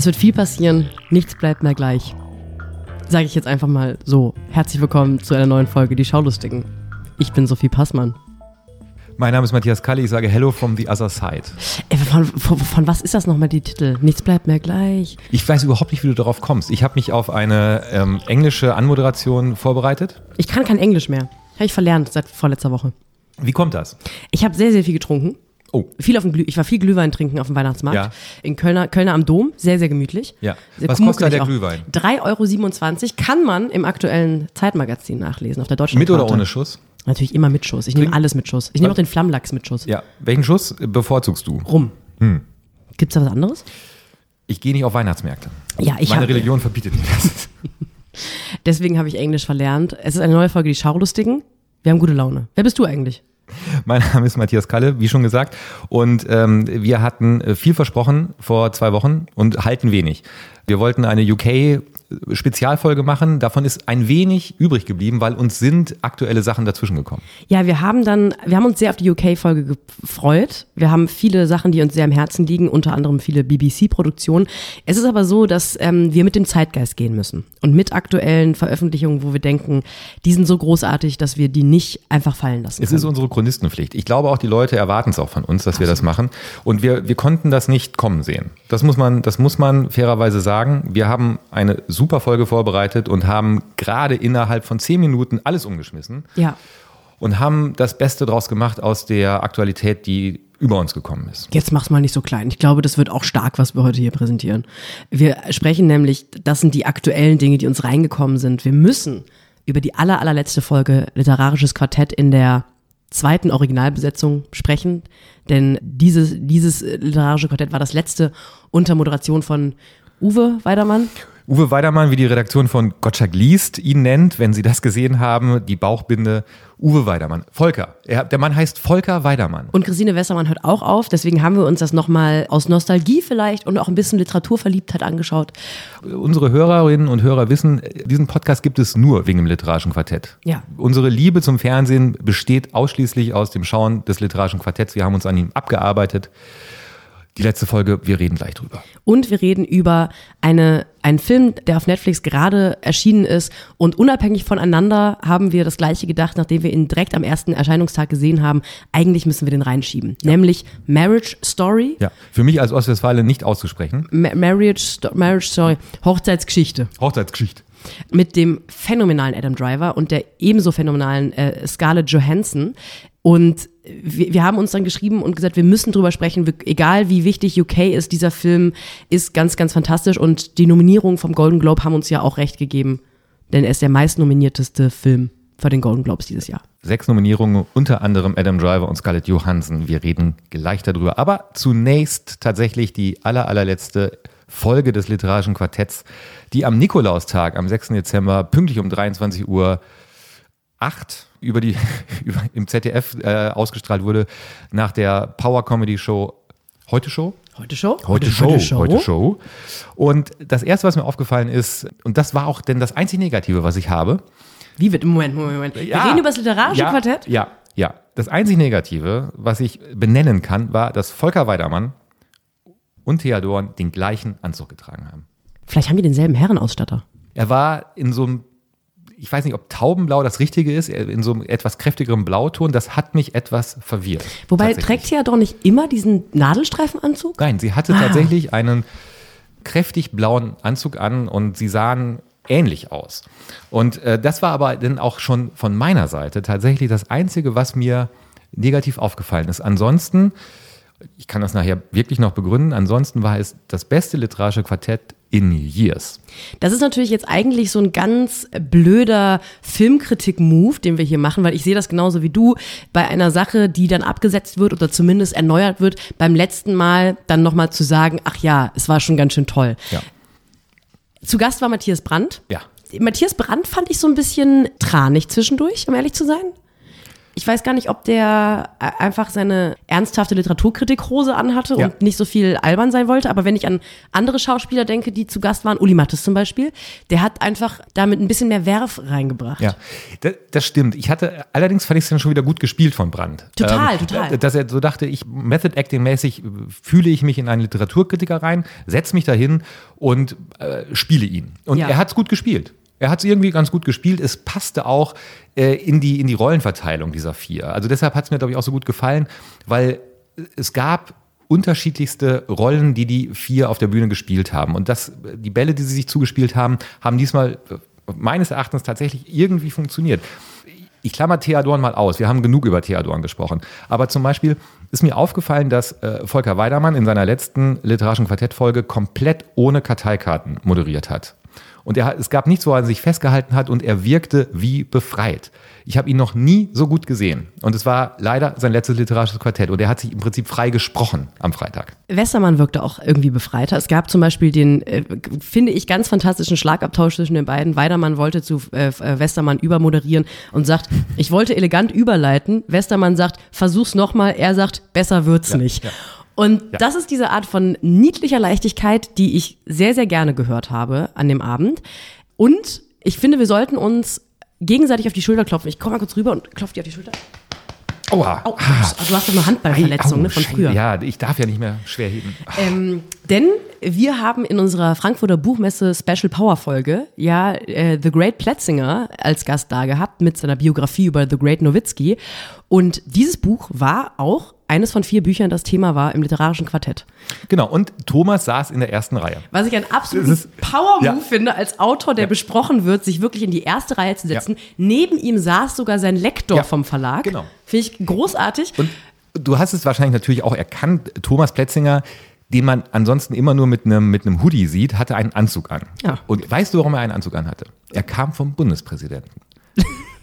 Es wird viel passieren, nichts bleibt mehr gleich. Sage ich jetzt einfach mal so. Herzlich willkommen zu einer neuen Folge Die Schaulustigen. Ich bin Sophie Passmann. Mein Name ist Matthias Kalli, ich sage Hello from the other side. Ey, von, von, von was ist das nochmal die Titel? Nichts bleibt mehr gleich. Ich weiß überhaupt nicht, wie du darauf kommst. Ich habe mich auf eine ähm, englische Anmoderation vorbereitet. Ich kann kein Englisch mehr. Habe ich verlernt seit vorletzter Woche. Wie kommt das? Ich habe sehr, sehr viel getrunken. Oh. Viel auf dem Glüh ich war viel Glühwein trinken auf dem Weihnachtsmarkt. Ja. In Kölner, Kölner am Dom. Sehr, sehr gemütlich. Ja. Sehr Was kostet der auch. Glühwein? 3,27 Euro kann man im aktuellen Zeitmagazin nachlesen, auf der deutschen Mit oder ohne Schuss? Natürlich immer mit Schuss. Ich nehme alles mit Schuss. Ich nehme auch den Flammlachs mit Schuss. Ja. Welchen Schuss bevorzugst du? Rum. Hm. Gibt's da was anderes? Ich gehe nicht auf Weihnachtsmärkte. Ja, ich Meine hab- Religion verbietet mir das. Deswegen habe ich Englisch verlernt. Es ist eine neue Folge, die Schaulustigen. Wir haben gute Laune. Wer bist du eigentlich? Mein Name ist Matthias Kalle, wie schon gesagt. Und ähm, wir hatten äh, viel versprochen vor zwei Wochen und halten wenig. Wir wollten eine UK-Spezialfolge machen. Davon ist ein wenig übrig geblieben, weil uns sind aktuelle Sachen dazwischen gekommen. Ja, wir haben dann, wir haben uns sehr auf die UK-Folge gefreut. Wir haben viele Sachen, die uns sehr am Herzen liegen, unter anderem viele BBC-Produktionen. Es ist aber so, dass ähm, wir mit dem Zeitgeist gehen müssen und mit aktuellen Veröffentlichungen, wo wir denken, die sind so großartig, dass wir die nicht einfach fallen lassen Es können. ist unsere Chronistenpflicht. Ich glaube auch, die Leute erwarten es auch von uns, dass wir das machen. Und wir, wir konnten das nicht kommen sehen. Das muss man, das muss man fairerweise sagen. Wir haben eine super Folge vorbereitet und haben gerade innerhalb von zehn Minuten alles umgeschmissen ja. und haben das Beste draus gemacht aus der Aktualität, die über uns gekommen ist. Jetzt mach's mal nicht so klein. Ich glaube, das wird auch stark, was wir heute hier präsentieren. Wir sprechen nämlich, das sind die aktuellen Dinge, die uns reingekommen sind. Wir müssen über die aller, allerletzte Folge Literarisches Quartett in der zweiten Originalbesetzung sprechen. Denn dieses, dieses literarische Quartett war das letzte unter Moderation von Uwe Weidermann. Uwe Weidermann, wie die Redaktion von Gottschalk liest, ihn nennt, wenn Sie das gesehen haben, die Bauchbinde Uwe Weidermann. Volker. Er, der Mann heißt Volker Weidermann. Und Christine Westermann hört auch auf. Deswegen haben wir uns das nochmal aus Nostalgie vielleicht und auch ein bisschen Literaturverliebtheit angeschaut. Unsere Hörerinnen und Hörer wissen, diesen Podcast gibt es nur wegen dem literarischen Quartett. Ja. Unsere Liebe zum Fernsehen besteht ausschließlich aus dem Schauen des literarischen Quartetts. Wir haben uns an ihm abgearbeitet. Die letzte Folge, wir reden gleich drüber. Und wir reden über eine, einen Film, der auf Netflix gerade erschienen ist. Und unabhängig voneinander haben wir das gleiche gedacht, nachdem wir ihn direkt am ersten Erscheinungstag gesehen haben. Eigentlich müssen wir den reinschieben. Nämlich Marriage Story. Ja, für mich als Ostwestfale nicht auszusprechen. Ma Marriage, Sto Marriage Story. Hochzeitsgeschichte. Hochzeitsgeschichte. Mit dem phänomenalen Adam Driver und der ebenso phänomenalen äh, Scarlett Johansson. Und wir, wir haben uns dann geschrieben und gesagt, wir müssen drüber sprechen, wir, egal wie wichtig UK ist, dieser Film ist ganz, ganz fantastisch und die Nominierungen vom Golden Globe haben uns ja auch recht gegeben, denn er ist der meistnominierteste Film für den Golden Globes dieses Jahr. Sechs Nominierungen, unter anderem Adam Driver und Scarlett Johansson. Wir reden gleich darüber. Aber zunächst tatsächlich die aller, allerletzte Folge des literarischen Quartetts, die am Nikolaustag, am 6. Dezember, pünktlich um 23 Uhr 8 über die, über, im ZDF äh, ausgestrahlt wurde, nach der Power Comedy Show Heute Show? Heute Show? Heute Show, heute Show. Und das erste, was mir aufgefallen ist, und das war auch denn das einzig Negative, was ich habe, Wie wird, Moment, Moment, Moment. Wir Ja. reden über das literarische ja, Quartett? Ja, ja. Das einzig Negative, was ich benennen kann, war, dass Volker Weidermann und Thea Dorn den gleichen Anzug getragen haben. Vielleicht haben die denselben Herrenausstatter. Er war in so einem, ich weiß nicht, ob Taubenblau das Richtige ist, er- in so einem etwas kräftigeren Blauton. Das hat mich etwas verwirrt. Wobei trägt sie ja doch nicht immer diesen Nadelstreifenanzug? Nein, sie hatte Ah. tatsächlich einen kräftig blauen Anzug an und sie sahen ähnlich aus. Und äh, das war aber dann auch schon von meiner Seite tatsächlich das Einzige, was mir negativ aufgefallen ist. Ansonsten, ich kann das nachher wirklich noch begründen, ansonsten war es das beste literarische Quartett in years. Das ist natürlich jetzt eigentlich so ein ganz blöder Filmkritik-Move, den wir hier machen, weil ich sehe das genauso wie du bei einer Sache, die dann abgesetzt wird oder zumindest erneuert wird, beim letzten Mal dann nochmal zu sagen, ach ja, es war schon ganz schön toll. Ja. Zu Gast war Matthias Brandt. Ja. Matthias Brandt fand ich so ein bisschen tranig zwischendurch, um ehrlich zu sein. Ich weiß gar nicht, ob der äh, einfach seine ernsthafte Literaturkritik-Hose anhatte Ja. und nicht so viel albern sein wollte. Aber wenn ich an andere Schauspieler denke, die zu Gast waren, Uli Mattes zum Beispiel, der hat einfach damit ein bisschen mehr Werf reingebracht. Ja, das, das stimmt. Ich hatte, allerdings fand ich es dann schon wieder gut gespielt von Brandt. Total, total. Dass er so dachte, ich, Method Acting mäßig fühle ich mich in einen Literaturkritiker rein, setze mich dahin und äh, spiele ihn. Und Ja. er hat es gut gespielt. Er hat es irgendwie ganz gut gespielt. Es passte auch äh, in, die, in die Rollenverteilung dieser vier. Also deshalb hat es mir, glaube ich, auch so gut gefallen, weil es gab unterschiedlichste Rollen, die die vier auf der Bühne gespielt haben. Und das, die Bälle, die sie sich zugespielt haben, haben diesmal äh, meines Erachtens tatsächlich irgendwie funktioniert. Ich klammer Theodoren mal aus. Wir haben genug über Theodoren gesprochen. Aber zum Beispiel ist mir aufgefallen, dass äh, Volker Weidermann in seiner letzten literarischen Quartettfolge komplett ohne Karteikarten moderiert hat. Und er, es gab nichts, wo er sich festgehalten hat und er wirkte wie befreit. Ich habe ihn noch nie so gut gesehen. Und es war leider sein letztes literarisches Quartett. Und er hat sich im Prinzip frei gesprochen am Freitag. Westermann wirkte auch irgendwie befreiter. Es gab zum Beispiel den, äh, finde ich, ganz fantastischen Schlagabtausch zwischen den beiden. Weidermann wollte zu äh, äh, Westermann übermoderieren und sagt, ich wollte elegant überleiten. Westermann sagt, versuch's nochmal. Er sagt, besser wird's nicht. Und das ist diese Art von niedlicher Leichtigkeit, die ich sehr, sehr gerne gehört habe an dem Abend. Und ich finde, wir sollten uns gegenseitig auf die Schulter klopfen. Ich komme mal kurz rüber und klopfe dir auf die Schulter. Aua. Au, du hast doch eine Handballverletzung Au, ne, von früher. Ja, ich darf ja nicht mehr schwer heben. Ähm, denn wir haben in unserer Frankfurter Buchmesse Special Power Folge ja äh, The Great Plätzinger als Gast da gehabt mit seiner Biografie über The Great Nowitzki. Und dieses Buch war auch eines von vier Büchern, das Thema war im literarischen Quartett. Genau, und Thomas saß in der ersten Reihe. Was ich Das ist- Power-Move ja. finde, als Autor, der besprochen wird, sich wirklich in die erste Reihe zu setzen. Neben ihm saß sogar sein Lektor Ja, vom Verlag. genau. Finde ich großartig. Und du hast es wahrscheinlich natürlich auch erkannt, Thomas Plätzinger, den man ansonsten immer nur mit einem, mit einem Hoodie sieht, hatte einen Anzug an. Ja. Und weißt du, warum er einen Anzug anhatte? Er kam vom Bundespräsidenten.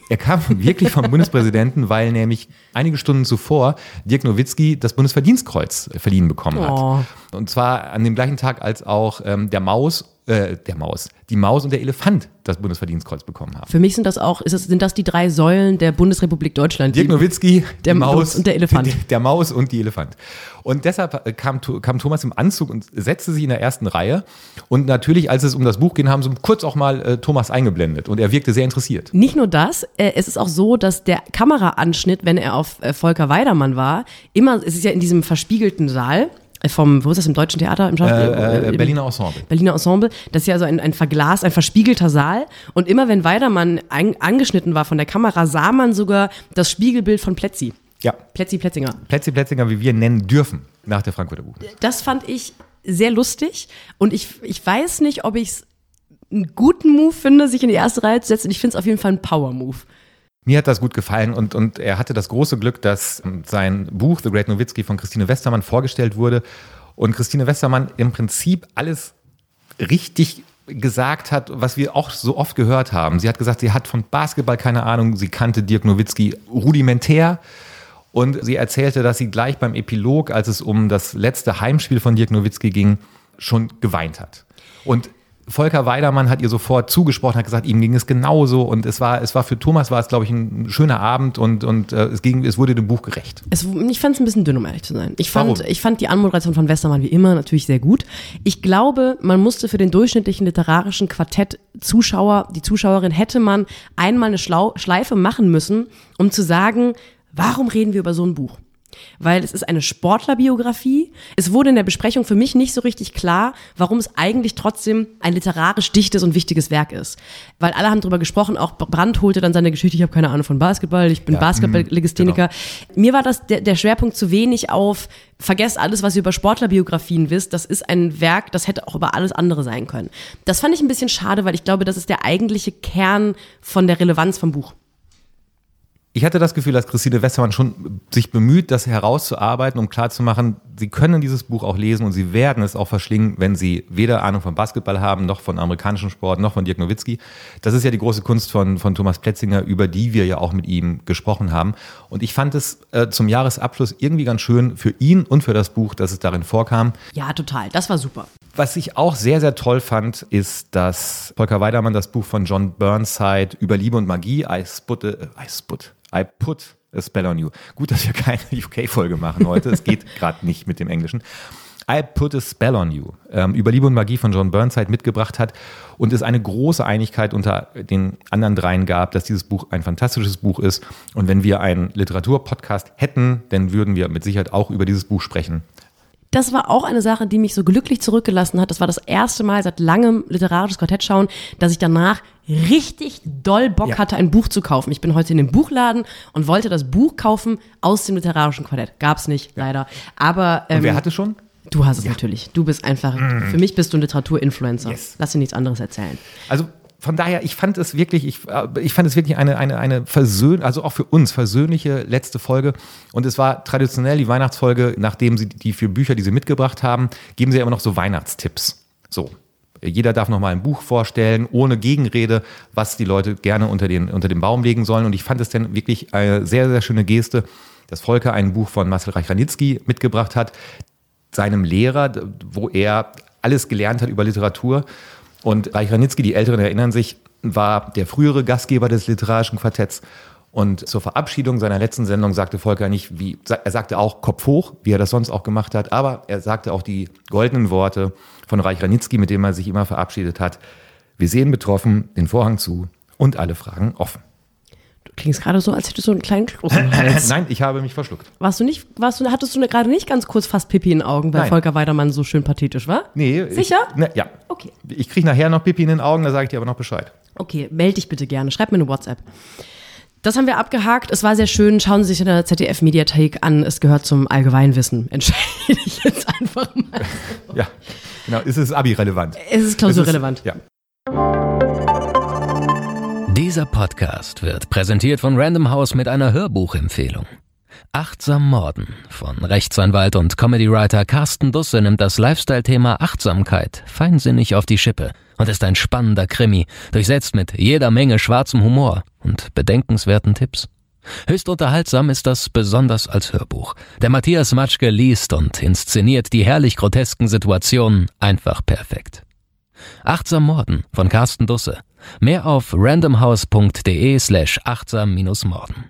Er kam wirklich vom Bundespräsidenten, weil nämlich einige Stunden zuvor Dirk Nowitzki das Bundesverdienstkreuz verliehen bekommen hat. Oh. Und zwar an dem gleichen Tag, als auch ähm, der Maus, äh, der Maus, die Maus und der Elefant das Bundesverdienstkreuz bekommen haben. Für mich sind das auch, das, sind das die drei Säulen der Bundesrepublik Deutschland. Dirk Nowitzki, Der Maus und der Elefant. Der, der Maus und die Elefant. Und deshalb äh, kam, kam Thomas im Anzug und setzte sich in der ersten Reihe. Und natürlich, als es um das Buch ging, haben sie kurz auch mal äh, Thomas eingeblendet. Und er wirkte sehr interessiert. Nicht nur das, äh, es ist auch so, dass der Kameraanschnitt, wenn er auf äh, Volker Weidermann war, immer, es ist ja in diesem verspiegelten Saal vom, wo ist das, im Deutschen Theater? Im Schauspiel, Äh, äh, Berliner Ensemble. Berliner Ensemble, das ist ja so ein, ein verglast, ein verspiegelter Saal. Und immer wenn Weidermann ein, angeschnitten war von der Kamera, sah man sogar das Spiegelbild von Plätzi. Ja, Plätzi Plätzinger. Plätzi Plätzinger, wie wir nennen dürfen, nach der Frankfurter Buchmesse. Das fand ich sehr lustig. Und ich, ich weiß nicht, ob ich es einen guten Move finde, sich in die erste Reihe zu setzen. Ich finde es auf jeden Fall ein Power-Move. Mir hat das gut gefallen und, und er hatte das große Glück, dass sein Buch The Great Nowitzki von Christine Westermann vorgestellt wurde und Christine Westermann im Prinzip alles richtig gesagt hat, was wir auch so oft gehört haben. Sie hat gesagt, sie hat von Basketball keine Ahnung, sie kannte Dirk Nowitzki rudimentär und sie erzählte, dass sie gleich beim Epilog, als es um das letzte Heimspiel von Dirk Nowitzki ging, schon geweint hat. Und Volker Weidermann hat ihr sofort zugesprochen, hat gesagt, ihm ging es genauso und es war, es war für Thomas war es, glaube ich, ein schöner Abend und, und äh, es, ging, es wurde dem Buch gerecht. Es, ich fand es ein bisschen dünn, um ehrlich zu sein. Ich fand, Warum? ich fand die Anmoderation von Westermann wie immer natürlich sehr gut. Ich glaube, man musste für den durchschnittlichen literarischen Quartett-Zuschauer, die Zuschauerin, hätte man einmal eine Schlau Schleife machen müssen, um zu sagen, warum reden wir über so ein Buch? Weil es ist eine Sportlerbiografie. Es wurde in der Besprechung für mich nicht so richtig klar, warum es eigentlich trotzdem ein literarisch dichtes und wichtiges Werk ist. Weil alle haben darüber gesprochen, auch Brandt holte dann seine Geschichte, ich habe keine Ahnung von Basketball, ich bin Ja, Basketball-Legistheniker. Mir war das der, der Schwerpunkt zu wenig auf, vergesst alles, was ihr über Sportlerbiografien wisst. Das ist ein Werk, das hätte auch über alles andere sein können. Das fand ich ein bisschen schade, weil ich glaube, das ist der eigentliche Kern von der Relevanz vom Buch. Ich hatte das Gefühl, dass Christine Westermann schon sich bemüht, das herauszuarbeiten, um klarzumachen, sie können dieses Buch auch lesen und sie werden es auch verschlingen, wenn sie weder Ahnung von Basketball haben, noch von amerikanischem Sport, noch von Dirk Nowitzki. Das ist ja die große Kunst von, von Thomas Plätzinger, über die wir ja auch mit ihm gesprochen haben. Und ich fand es äh, zum Jahresabschluss irgendwie ganz schön für ihn und für das Buch, dass es darin vorkam. Ja, total. Das war super. Was ich auch sehr, sehr toll fand, ist, dass Volker Weidermann das Buch von John Burnside über Liebe und Magie, I, sput, äh, I, sput, I put a Spell on You. Gut, dass wir keine UK-Folge machen heute. Es geht gerade nicht mit dem Englischen. I Put a Spell on You ähm, über Liebe und Magie von John Burnside mitgebracht hat und es eine große Einigkeit unter den anderen dreien gab, dass dieses Buch ein fantastisches Buch ist. Und wenn wir einen Literaturpodcast hätten, dann würden wir mit Sicherheit auch über dieses Buch sprechen. Das war auch eine Sache, die mich so glücklich zurückgelassen hat. Das war das erste Mal seit langem literarisches Quartett schauen, dass ich danach richtig doll Bock ja. hatte, ein Buch zu kaufen. Ich bin heute in den Buchladen und wollte das Buch kaufen aus dem literarischen Quartett. Gab's nicht, leider. Aber ähm, und wer hatte schon? Du hast es ja. natürlich. Du bist einfach, mm. für mich bist du ein Literaturinfluencer. Yes. Lass dir nichts anderes erzählen. Also von daher, ich fand es wirklich, ich, äh, ich fand es wirklich eine, eine, eine versöhn, also auch für uns versöhnliche letzte Folge. Und es war traditionell die Weihnachtsfolge, nachdem sie die vier Bücher, die sie mitgebracht haben, geben sie immer noch so Weihnachtstipps. So. Jeder darf noch mal ein Buch vorstellen, ohne Gegenrede, was die Leute gerne unter den, unter den Baum legen sollen. Und ich fand es dann wirklich eine sehr, sehr schöne Geste, dass Volker ein Buch von Marcel Reich-Ranitzky mitgebracht hat, seinem Lehrer, wo er alles gelernt hat über Literatur. Und Reich Ranitzky, die Älteren erinnern sich, war der frühere Gastgeber des literarischen Quartetts. Und zur Verabschiedung seiner letzten Sendung sagte Volker nicht, wie, er sagte auch Kopf hoch, wie er das sonst auch gemacht hat, aber er sagte auch die goldenen Worte von Reich Ranitzky, mit dem er sich immer verabschiedet hat. Wir sehen betroffen den Vorhang zu und alle Fragen offen. Klingst gerade so, als hättest du einen kleinen Kloß im Hals. Nein, ich habe mich verschluckt. Warst du nicht, warst du, hattest du gerade nicht ganz kurz fast Pipi in den Augen, weil Nein. Volker Weidermann so schön pathetisch war? Nee. Sicher? Ich, ne, ja. Okay. Ich kriege nachher noch Pipi in den Augen, da sage ich dir aber noch Bescheid. Okay, melde dich bitte gerne. Schreib mir eine WhatsApp. Das haben wir abgehakt. Es war sehr schön. Schauen Sie sich in der ZDF-Mediathek an. Es gehört zum Allgemeinwissen. Entscheide ich jetzt einfach mal. ja, genau. Ist es Abi-relevant? Es ist klausurrelevant. Ja. Dieser Podcast wird präsentiert von Random House mit einer Hörbuchempfehlung. Achtsam Morden von Rechtsanwalt und Comedywriter Carsten Dusse nimmt das Lifestyle-Thema Achtsamkeit feinsinnig auf die Schippe und ist ein spannender Krimi, durchsetzt mit jeder Menge schwarzem Humor und bedenkenswerten Tipps. Höchst unterhaltsam ist das besonders als Hörbuch. Der Matthias Matschke liest und inszeniert die herrlich grotesken Situationen einfach perfekt. Achtsam Morden von Carsten Dusse Mehr auf randomhouse.de slash achtsam-morden.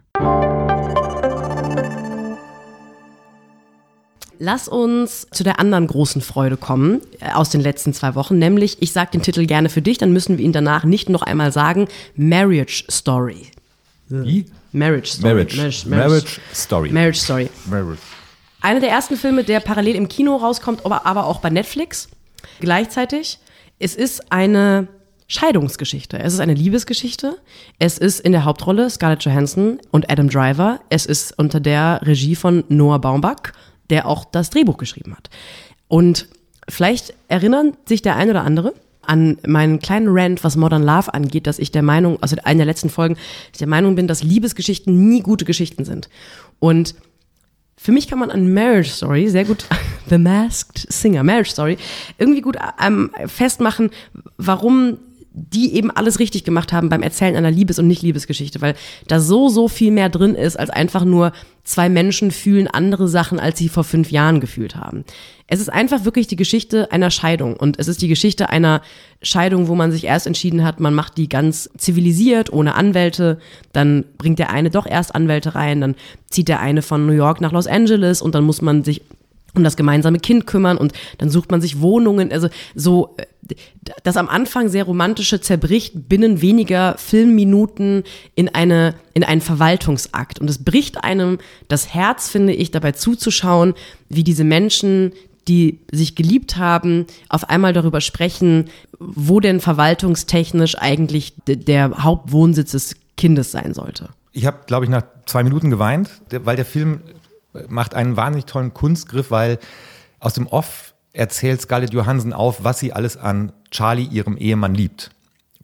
Lass uns zu der anderen großen Freude kommen äh, aus den letzten zwei Wochen, nämlich, ich sage den Titel gerne für dich, dann müssen wir ihn danach nicht noch einmal sagen, Marriage Story. Wie? Marriage Story. Marriage, Marriage, Marriage Story. Marriage Story. Marriage. Einer der ersten Filme, der parallel im Kino rauskommt, aber, aber auch bei Netflix. Gleichzeitig. Es ist eine Scheidungsgeschichte. Es ist eine Liebesgeschichte. Es ist in der Hauptrolle Scarlett Johansson und Adam Driver. Es ist unter der Regie von Noah Baumbach, der auch das Drehbuch geschrieben hat. Und vielleicht erinnern sich der ein oder andere an meinen kleinen Rant, was Modern Love angeht, dass ich der Meinung, also einer der letzten Folgen, ich der Meinung bin, dass Liebesgeschichten nie gute Geschichten sind. Und für mich kann man an Marriage Story sehr gut, The Masked Singer, Marriage Story, irgendwie gut ähm, festmachen, warum die eben alles richtig gemacht haben beim Erzählen einer Liebes- und Nicht-Liebesgeschichte, weil da so, so viel mehr drin ist, als einfach nur zwei Menschen fühlen andere Sachen, als sie vor fünf Jahren gefühlt haben. Es ist einfach wirklich die Geschichte einer Scheidung und es ist die Geschichte einer Scheidung, wo man sich erst entschieden hat, man macht die ganz zivilisiert, ohne Anwälte, dann bringt der eine doch erst Anwälte rein, dann zieht der eine von New York nach Los Angeles und dann muss man sich um das gemeinsame Kind kümmern und dann sucht man sich Wohnungen, also so äh, das am Anfang sehr romantische zerbricht binnen weniger Filmminuten in eine in einen Verwaltungsakt und es bricht einem das Herz, finde ich, dabei zuzuschauen, wie diese Menschen die sich geliebt haben, auf einmal darüber sprechen, wo denn verwaltungstechnisch eigentlich der Hauptwohnsitz des Kindes sein sollte. Ich habe, glaube ich, nach zwei Minuten geweint, weil der Film macht einen wahnsinnig tollen Kunstgriff, weil aus dem Off erzählt Scarlett Johansson auf, was sie alles an Charlie, ihrem Ehemann, liebt.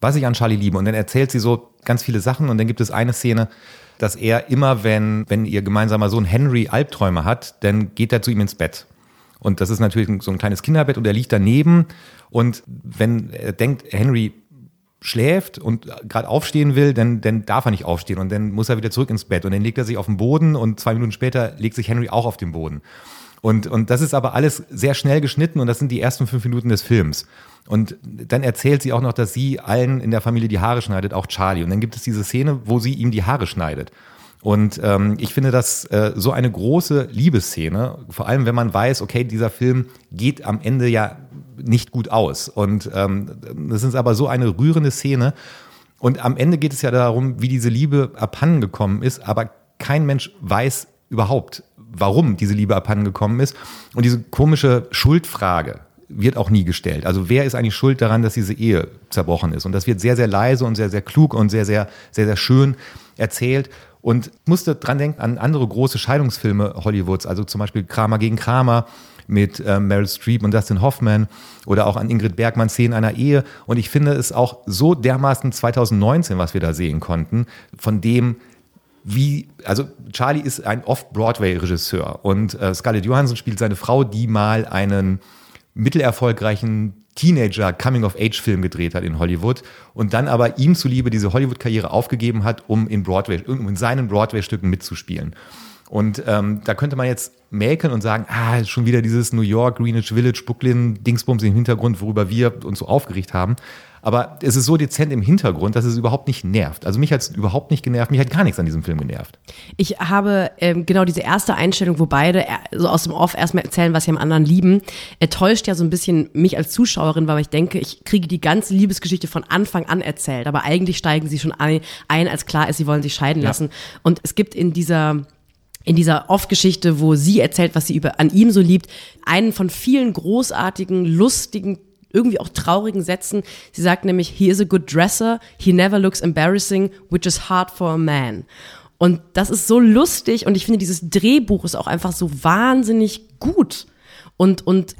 Was ich an Charlie liebe. Und dann erzählt sie so ganz viele Sachen und dann gibt es eine Szene, dass er immer, wenn, wenn ihr gemeinsamer Sohn Henry Albträume hat, dann geht er zu ihm ins Bett. Und das ist natürlich so ein kleines Kinderbett und er liegt daneben. Und wenn er denkt, Henry schläft und gerade aufstehen will, dann, dann darf er nicht aufstehen und dann muss er wieder zurück ins Bett und dann legt er sich auf den Boden und zwei Minuten später legt sich Henry auch auf den Boden. Und, und das ist aber alles sehr schnell geschnitten und das sind die ersten fünf Minuten des Films. Und dann erzählt sie auch noch, dass sie allen in der Familie die Haare schneidet, auch Charlie. Und dann gibt es diese Szene, wo sie ihm die Haare schneidet. Und ähm, ich finde das äh, so eine große Liebesszene, vor allem wenn man weiß, okay, dieser Film geht am Ende ja nicht gut aus. Und ähm, das ist aber so eine rührende Szene. Und am Ende geht es ja darum, wie diese Liebe abhanden gekommen ist, aber kein Mensch weiß überhaupt, warum diese Liebe abhanden gekommen ist. Und diese komische Schuldfrage wird auch nie gestellt. Also wer ist eigentlich schuld daran, dass diese Ehe zerbrochen ist? Und das wird sehr, sehr leise und sehr, sehr klug und sehr, sehr, sehr, sehr schön erzählt. Und musste dran denken an andere große Scheidungsfilme Hollywoods, also zum Beispiel Kramer gegen Kramer mit äh, Meryl Streep und Dustin Hoffman oder auch an Ingrid Bergmann Szenen einer Ehe. Und ich finde es auch so dermaßen 2019, was wir da sehen konnten, von dem, wie, also Charlie ist ein Off-Broadway-Regisseur und äh, Scarlett Johansson spielt seine Frau, die mal einen mittelerfolgreichen Teenager-Coming-of-Age-Film gedreht hat in Hollywood und dann aber ihm zuliebe diese Hollywood-Karriere aufgegeben hat, um in Broadway, in seinen Broadway-Stücken mitzuspielen. Und ähm, da könnte man jetzt mäkeln und sagen, ah, schon wieder dieses New York, Greenwich Village, Brooklyn, Dingsbums im Hintergrund, worüber wir uns so aufgeregt haben. Aber es ist so dezent im Hintergrund, dass es überhaupt nicht nervt. Also mich hat es überhaupt nicht genervt, mich hat gar nichts an diesem Film genervt. Ich habe ähm, genau diese erste Einstellung, wo beide äh, so aus dem Off erstmal erzählen, was sie am anderen lieben, enttäuscht ja so ein bisschen mich als Zuschauerin, weil ich denke, ich kriege die ganze Liebesgeschichte von Anfang an erzählt. Aber eigentlich steigen sie schon ein, ein als klar ist, sie wollen sich scheiden lassen. Und es gibt in dieser in dieser Off-Geschichte, wo sie erzählt, was sie über, an ihm so liebt, einen von vielen großartigen, lustigen, irgendwie auch traurigen Sätzen. Sie sagt nämlich, he is a good dresser, he never looks embarrassing, which is hard for a man. Und das ist so lustig und ich finde, dieses Drehbuch ist auch einfach so wahnsinnig gut. Und, und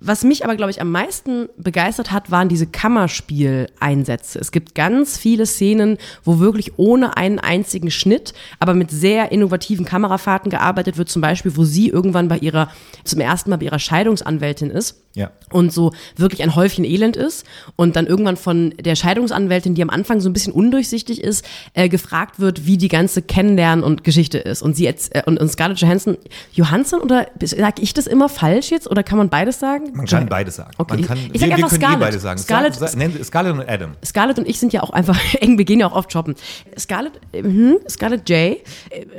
was mich aber, glaube ich, am meisten begeistert hat, waren diese Kammerspieleinsätze. Es gibt ganz viele Szenen, wo wirklich ohne einen einzigen Schnitt, aber mit sehr innovativen Kamerafahrten gearbeitet wird. Zum Beispiel, wo sie irgendwann bei ihrer, zum ersten Mal bei ihrer Scheidungsanwältin ist. Ja. Und so wirklich ein Häufchen Elend ist und dann irgendwann von der Scheidungsanwältin, die am Anfang so ein bisschen undurchsichtig ist, äh, gefragt wird, wie die ganze Kennenlernen und Geschichte ist. Und sie jetzt, äh, und, und Scarlett Johansson, Johansson oder sage ich das immer falsch jetzt oder kann man beides sagen? Man kann beides sagen. Okay. Man kann, ich sag wir, einfach wir können Scarlett. beide sagen. Scarlett, Scarlett, Scarlett und Adam. Scarlett und ich sind ja auch einfach eng, wir gehen ja auch oft shoppen. Scarlett, hm, Scarlett J äh,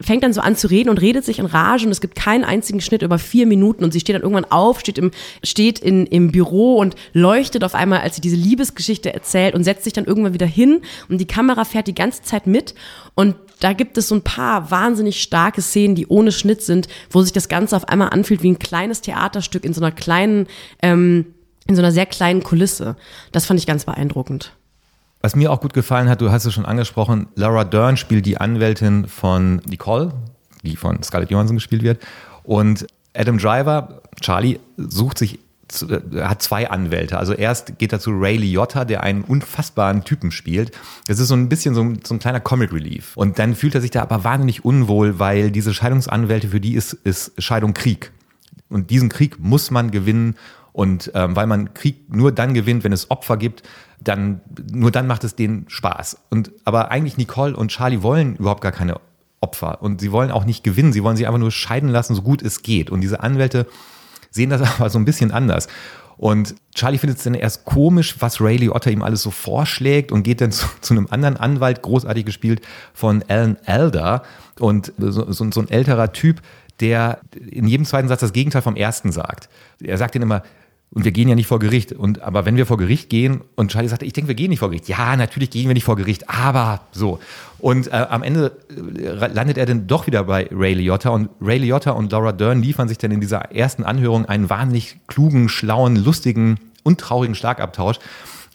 fängt dann so an zu reden und redet sich in Rage und es gibt keinen einzigen Schnitt über vier Minuten und sie steht dann irgendwann auf, steht im, steht in, im Büro und leuchtet auf einmal, als sie diese Liebesgeschichte erzählt und setzt sich dann irgendwann wieder hin und die Kamera fährt die ganze Zeit mit und da gibt es so ein paar wahnsinnig starke Szenen, die ohne Schnitt sind, wo sich das Ganze auf einmal anfühlt wie ein kleines Theaterstück in so einer kleinen, ähm, in so einer sehr kleinen Kulisse. Das fand ich ganz beeindruckend. Was mir auch gut gefallen hat, du hast es schon angesprochen, Laura Dern spielt die Anwältin von Nicole, die von Scarlett Johansson gespielt wird. Und Adam Driver, Charlie, sucht sich äh, hat zwei Anwälte. Also erst geht er zu Ray Liotta, der einen unfassbaren Typen spielt. Das ist so ein bisschen so ein, so ein, kleiner Comic Relief. Und dann fühlt er sich da aber wahnsinnig unwohl, weil diese Scheidungsanwälte, für die ist, ist Scheidung Krieg. Und diesen Krieg muss man gewinnen. Und ähm, weil man Krieg nur dann gewinnt, wenn es Opfer gibt, dann nur dann macht es denen Spaß. Und aber eigentlich Nicole und Charlie wollen überhaupt gar keine Opfer und sie wollen auch nicht gewinnen. Sie wollen sich einfach nur scheiden lassen, so gut es geht. Und diese Anwälte sehen das aber so ein bisschen anders. Und Charlie findet es dann erst komisch, was Ray Liotta ihm alles so vorschlägt und geht dann zu, zu einem anderen Anwalt, großartig gespielt von Alan Elder und so, so, so ein älterer Typ, der in jedem zweiten Satz das Gegenteil vom ersten sagt. Er sagt dann immer, und wir gehen ja nicht vor Gericht. Und aber wenn wir vor Gericht gehen, und Charlie sagte, ich denke, wir gehen nicht vor Gericht. Ja, natürlich gehen wir nicht vor Gericht, aber so. Und äh, am Ende äh, landet er dann doch wieder bei Ray Liotta und Ray Liotta und Laura Dern liefern sich dann in dieser ersten Anhörung einen wahnsinnig klugen, schlauen, lustigen und traurigen Schlagabtausch.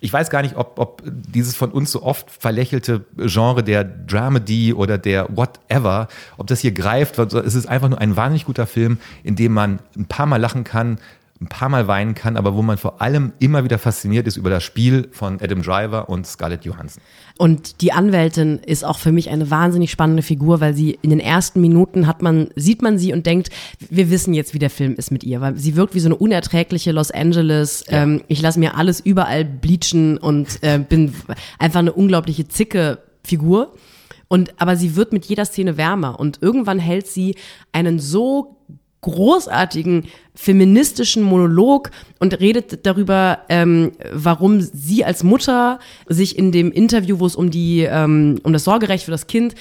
Ich weiß gar nicht, ob, ob dieses von uns so oft verlächelte Genre der Dramedy oder der Whatever, ob das hier greift. Es ist einfach nur ein wahnsinnig guter Film, in dem man ein paar Mal lachen kann, ein paar Mal weinen kann, aber wo man vor allem immer wieder fasziniert ist über das Spiel von Adam Driver und Scarlett Johansson. Und die Anwältin ist auch für mich eine wahnsinnig spannende Figur, weil sie in den ersten Minuten hat man, sieht man sie und denkt, wir wissen jetzt, wie der Film ist mit ihr, weil sie wirkt wie so eine unerträgliche Los Angeles, ja. ähm, ich lasse mir alles überall bleachen und äh, bin einfach eine unglaubliche Zicke Figur. Und aber sie wird mit jeder Szene wärmer und irgendwann hält sie einen so großartigen feministischen Monolog und redet darüber, ähm, warum sie als Mutter sich in dem Interview, wo es um die ähm, um das Sorgerecht für das Kind,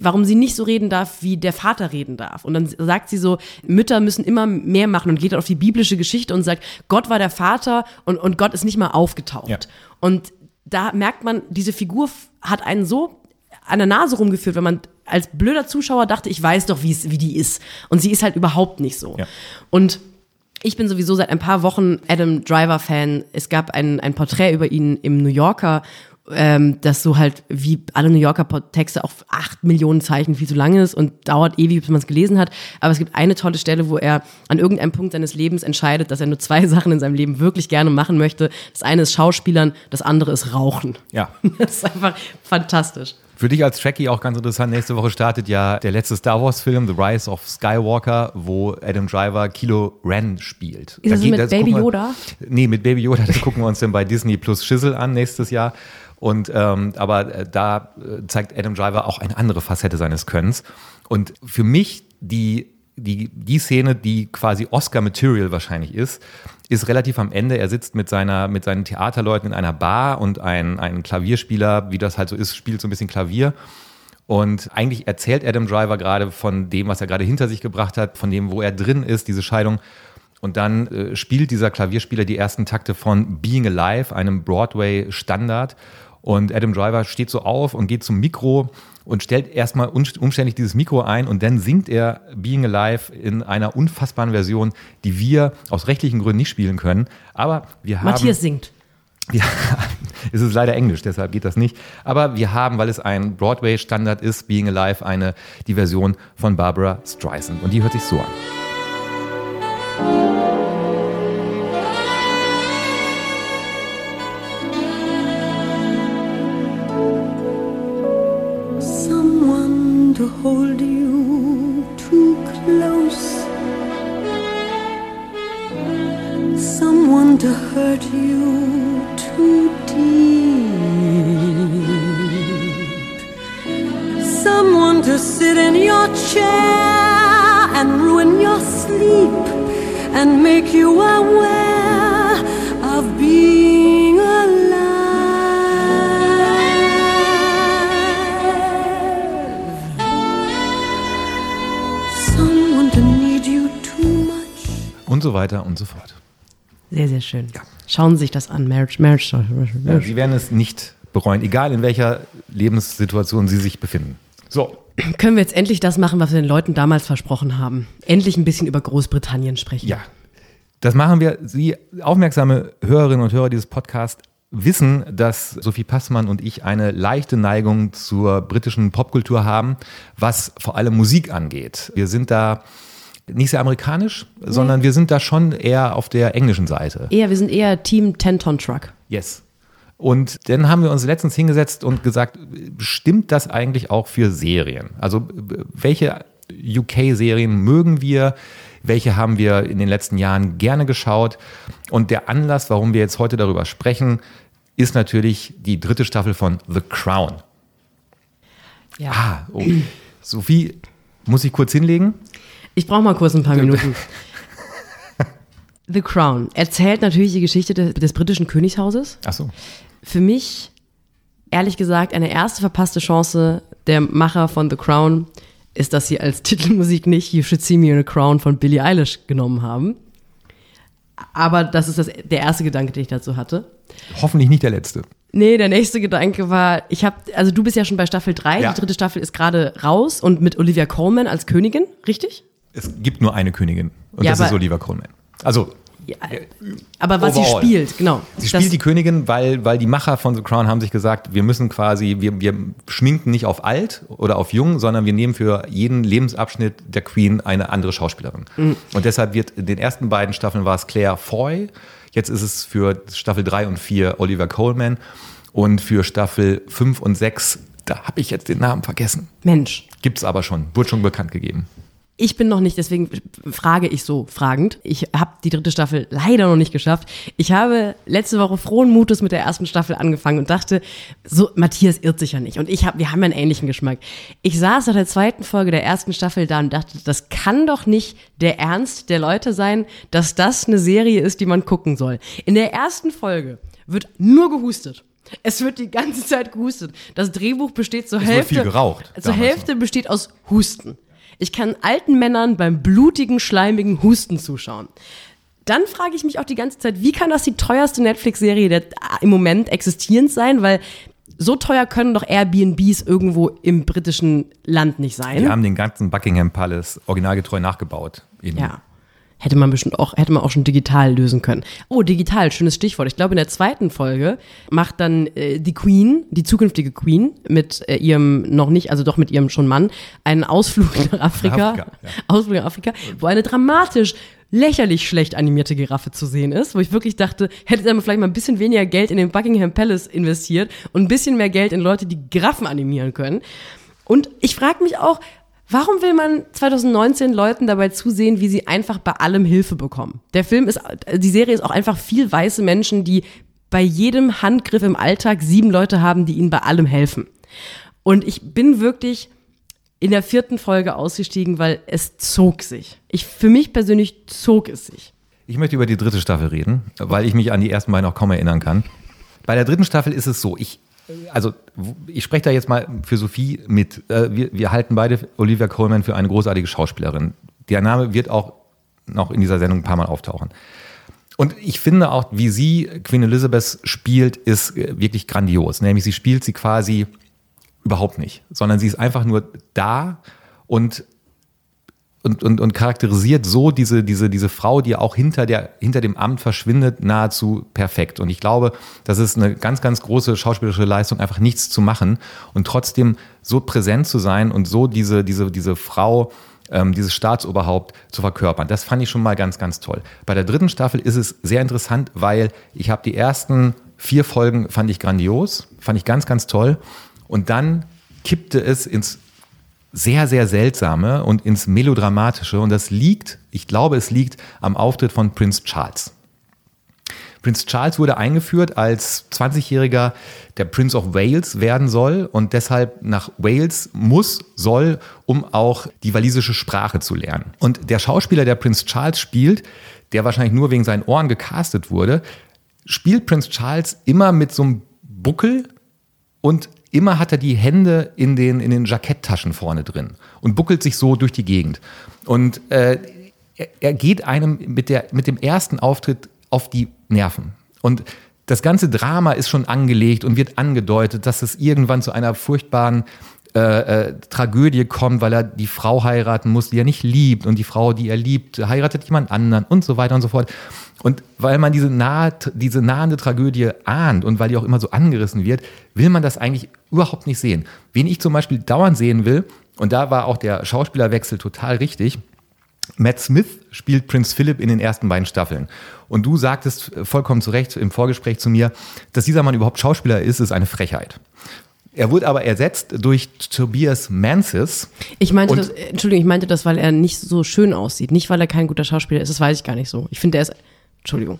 warum sie nicht so reden darf, wie der Vater reden darf. Und dann sagt sie so, Mütter müssen immer mehr machen und geht dann auf die biblische Geschichte und sagt, Gott war der Vater und, und Gott ist nicht mal aufgetaucht. Ja. Und da merkt man, diese Figur hat einen so an der Nase rumgeführt, wenn man als blöder Zuschauer dachte, ich weiß doch, wie es, wie die ist. Und sie ist halt überhaupt nicht so. Ja. Und ich bin sowieso seit ein paar Wochen Adam Driver-Fan. Es gab ein, ein Porträt über ihn im New Yorker, ähm, das so halt wie alle New Yorker Texte auf acht Millionen Zeichen viel zu lang ist und dauert ewig, bis man es gelesen hat. Aber es gibt eine tolle Stelle, wo er an irgendeinem Punkt seines Lebens entscheidet, dass er nur zwei Sachen in seinem Leben wirklich gerne machen möchte. Das eine ist Schauspielern, das andere ist Rauchen. Ja. Das ist einfach fantastisch. Für dich als Trekkie auch ganz interessant, nächste Woche startet ja der letzte Star Wars-Film, The Rise of Skywalker, wo Adam Driver Kilo Ren spielt. Ist Da das geht- mit das Baby gucken wir- Yoda? Nee, mit Baby Yoda, das gucken wir uns dann bei Disney Plus Schissel an nächstes Jahr. Und ähm, aber äh, da äh, zeigt Adam Driver auch eine andere Facette seines Könnens. Und für mich die die, die Szene, die quasi Oscar-Material wahrscheinlich ist, ist relativ am Ende. Er sitzt mit, seiner, mit seinen Theaterleuten in einer Bar und ein, ein Klavierspieler, wie das halt so ist, spielt so ein bisschen Klavier. Und eigentlich erzählt Adam Driver gerade von dem, was er gerade hinter sich gebracht hat, von dem, wo er drin ist, diese Scheidung. Und dann äh, spielt dieser Klavierspieler die ersten Takte von Being Alive, einem Broadway-Standard. Und Adam Driver steht so auf und geht zum Mikro und stellt erstmal umständlich dieses Mikro ein und dann singt er Being Alive in einer unfassbaren Version, die wir aus rechtlichen Gründen nicht spielen können. Aber wir haben. Matthias singt. Ja, es ist leider Englisch, deshalb geht das nicht. Aber wir haben, weil es ein Broadway-Standard ist, Being Alive, eine, die Version von Barbara Streisand. Und die hört sich so an. Hold you too close. Someone to hurt you too deep. Someone to sit in your chair and ruin your sleep and make you aware of being Und so weiter und so fort. Sehr, sehr schön. Schauen Sie sich das an. Marriage, Marriage Ja. Sie werden es nicht bereuen, egal in welcher Lebenssituation Sie sich befinden. So, Können wir jetzt endlich das machen, was wir den Leuten damals versprochen haben? Endlich ein bisschen über Großbritannien sprechen. ja. Das machen wir. Sie, aufmerksame Hörerinnen und Hörer dieses Podcasts, wissen, dass Sophie Passmann und ich eine leichte Neigung zur britischen Popkultur haben, was vor allem Musik angeht. Wir sind da nicht sehr amerikanisch, sondern wir sind da schon eher auf der englischen Seite. Eher, wir sind eher Team 10-Ton-Truck. Yes. Und dann haben wir uns letztens hingesetzt und gesagt, stimmt das eigentlich auch für Serien? Also welche UK-Serien mögen wir? Welche haben wir in den letzten Jahren gerne geschaut? Und der Anlass, warum wir jetzt heute darüber sprechen, ist natürlich die dritte Staffel von The Crown. Ja. Ah, oh. Sophie, muss ich kurz hinlegen? Ich brauche mal kurz ein paar Minuten. The Crown erzählt natürlich die Geschichte des, des britischen Königshauses. Ach so. Für mich, ehrlich gesagt, eine erste verpasste Chance der Macher von The Crown ist, dass sie als Titelmusik nicht You Should See Me in a Crown von Billie Eilish genommen haben. Aber das ist das, der erste Gedanke, den ich dazu hatte. Hoffentlich nicht der letzte. Nee, der nächste Gedanke war, ich habe, also du bist ja schon bei Staffel 3, Ja. die dritte Staffel ist gerade raus und mit Olivia Colman als Königin, richtig? Es gibt nur eine Königin und Ja, das ist Oliver Coleman. Also Ja, aber was sie Overall. spielt, genau. Sie spielt die Königin, weil, weil die Macher von The Crown haben sich gesagt, wir müssen quasi, wir, wir schminken nicht auf alt oder auf jung, sondern wir nehmen für jeden Lebensabschnitt der Queen eine andere Schauspielerin. Mhm. Und deshalb wird in den ersten beiden Staffeln war es Claire Foy, jetzt ist es für Staffel 3 und 4 Oliver Coleman und für Staffel 5 und 6, da habe ich jetzt den Namen vergessen. Mensch. Gibt's aber schon, wurde schon bekannt gegeben. Ich bin noch nicht, deswegen frage ich so fragend. Ich habe die dritte Staffel leider noch nicht geschafft. Ich habe letzte Woche frohen Mutes mit der ersten Staffel angefangen und dachte, so Matthias irrt sich ja nicht. Und ich habe, wir haben ja einen ähnlichen Geschmack. Ich saß nach der zweiten Folge der ersten Staffel da und dachte, das kann doch nicht der Ernst der Leute sein, dass das eine Serie ist, die man gucken soll. In der ersten Folge wird nur gehustet. Es wird die ganze Zeit gehustet. Das Drehbuch besteht zur Es wird Hälfte. viel geraucht, Zur Hälfte besteht aus Husten. Ich kann alten Männern beim blutigen, schleimigen Husten zuschauen. Dann frage ich mich auch die ganze Zeit, wie kann das die teuerste Netflix-Serie der- im Moment existierend sein? Weil so teuer können doch Airbnbs irgendwo im britischen Land nicht sein. Die haben den ganzen Buckingham Palace originalgetreu nachgebaut. In Ja. Hätte man bestimmt auch, hätte man auch schon digital lösen können. Oh, digital, schönes Stichwort. Ich glaube, in der zweiten Folge macht dann äh, die Queen, die zukünftige Queen, mit äh, ihrem noch nicht, also doch mit ihrem schon Mann, einen Ausflug nach Afrika, Afrika, ja. Ausflug nach Afrika, wo eine dramatisch lächerlich schlecht animierte Giraffe zu sehen ist, wo ich wirklich dachte, hätte er vielleicht mal ein bisschen weniger Geld in den Buckingham Palace investiert und ein bisschen mehr Geld in Leute, die Giraffen animieren können. Und ich frage mich auch, warum will man 2019 Leuten dabei zusehen, wie sie einfach bei allem Hilfe bekommen? Der Film ist, die Serie ist auch einfach viel weiße Menschen, die bei jedem Handgriff im Alltag sieben Leute haben, die ihnen bei allem helfen. Und ich bin wirklich in der vierten Folge ausgestiegen, weil es zog sich. Ich, für mich persönlich zog es sich. Ich möchte über die dritte Staffel reden, weil ich mich an die ersten beiden auch kaum erinnern kann. Bei der dritten Staffel ist es so, ich, also ich spreche da jetzt mal für Sophie mit. Äh, Wir, wir halten beide Olivia Colman für eine großartige Schauspielerin. Der Name wird auch noch in dieser Sendung ein paar Mal auftauchen. Und ich finde auch, wie sie Queen Elizabeth spielt, ist äh, wirklich grandios. Nämlich sie spielt sie quasi überhaupt nicht, sondern sie ist einfach nur da und und, und, und charakterisiert so diese, diese, diese Frau, die auch hinter, der, hinter dem Amt verschwindet, nahezu perfekt. Und ich glaube, das ist eine ganz, ganz große schauspielerische Leistung, einfach nichts zu machen und trotzdem so präsent zu sein und so diese, diese, diese Frau, ähm, dieses Staatsoberhaupt zu verkörpern. Das fand ich schon mal ganz, ganz toll. Bei der dritten Staffel ist es sehr interessant, weil ich habe die ersten vier Folgen fand ich grandios, fand ich ganz, ganz toll. Und dann kippte es ins sehr, sehr seltsame und ins Melodramatische. Und das liegt, ich glaube, es liegt am Auftritt von Prinz Charles. Prinz Charles wurde eingeführt als 20-Jähriger, der Prince of Wales werden soll und deshalb nach Wales muss, soll, um auch die walisische Sprache zu lernen. Und der Schauspieler, der Prinz Charles spielt, der wahrscheinlich nur wegen seinen Ohren gecastet wurde, spielt Prinz Charles immer mit so einem Buckel und immer hat er die Hände in den, in den Jacketttaschen vorne drin und buckelt sich so durch die Gegend. Und äh, er, er geht einem mit, der, mit dem ersten Auftritt auf die Nerven. Und das ganze Drama ist schon angelegt und wird angedeutet, dass es irgendwann zu einer furchtbaren äh, äh, Tragödie kommt, weil er die Frau heiraten muss, die er nicht liebt und die Frau, die er liebt, heiratet jemand anderen und so weiter und so fort. Und weil man diese, nahe, diese nahende Tragödie ahnt und weil die auch immer so angerissen wird, will man das eigentlich überhaupt nicht sehen. Wen ich zum Beispiel dauernd sehen will, und da war auch der Schauspielerwechsel total richtig, Matt Smith spielt Prinz Philip in den ersten beiden Staffeln. Und du sagtest vollkommen zu Recht im Vorgespräch zu mir, dass dieser Mann überhaupt Schauspieler ist, ist eine Frechheit. Er wurde aber ersetzt durch Tobias Mansis. Ich meinte das, äh, Entschuldigung, ich meinte das, weil er nicht so schön aussieht. Nicht, weil er kein guter Schauspieler ist, das weiß ich gar nicht so. Ich finde, er ist, Entschuldigung.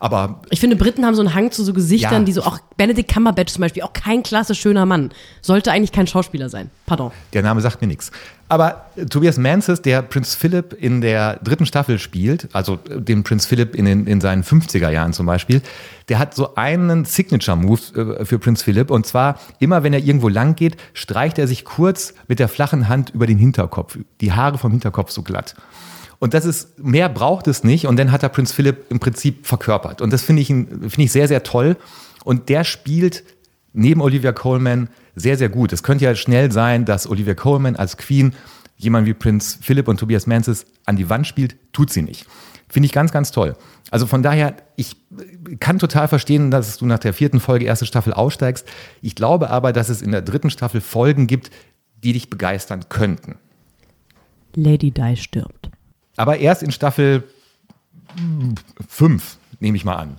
Aber Ich finde, Briten haben so einen Hang zu so Gesichtern, Ja. die so, auch Benedict Cumberbatch zum Beispiel, auch kein klasse schöner Mann. Sollte eigentlich kein Schauspieler sein. Pardon. der Name sagt mir nichts. Aber äh, Tobias Mansis, der Prinz Philip in der dritten Staffel spielt, also äh, den Prinz Philip in, den, in seinen 50er Jahren zum Beispiel, der hat so einen Signature-Move äh, für Prinz Philip. Und zwar, immer wenn er irgendwo lang geht, streicht er sich kurz mit der flachen Hand über den Hinterkopf, die Haare vom Hinterkopf so glatt. Und das ist, mehr braucht es nicht. Und dann hat er Prinz Philip im Prinzip verkörpert. Und das finde ich, finde ich sehr, sehr toll. Und der spielt neben Olivia Colman sehr, sehr gut. Es könnte ja schnell sein, dass Olivia Colman als Queen jemand wie Prinz Philip und Tobias Mansis an die Wand spielt. Tut sie nicht. Finde ich ganz, ganz toll. Also von daher, ich kann total verstehen, dass du nach der vierten Folge erste Staffel aussteigst. Ich glaube aber, dass es in der dritten Staffel Folgen gibt, die dich begeistern könnten. Lady Di stirbt. Aber erst in Staffel 5, nehme ich mal an.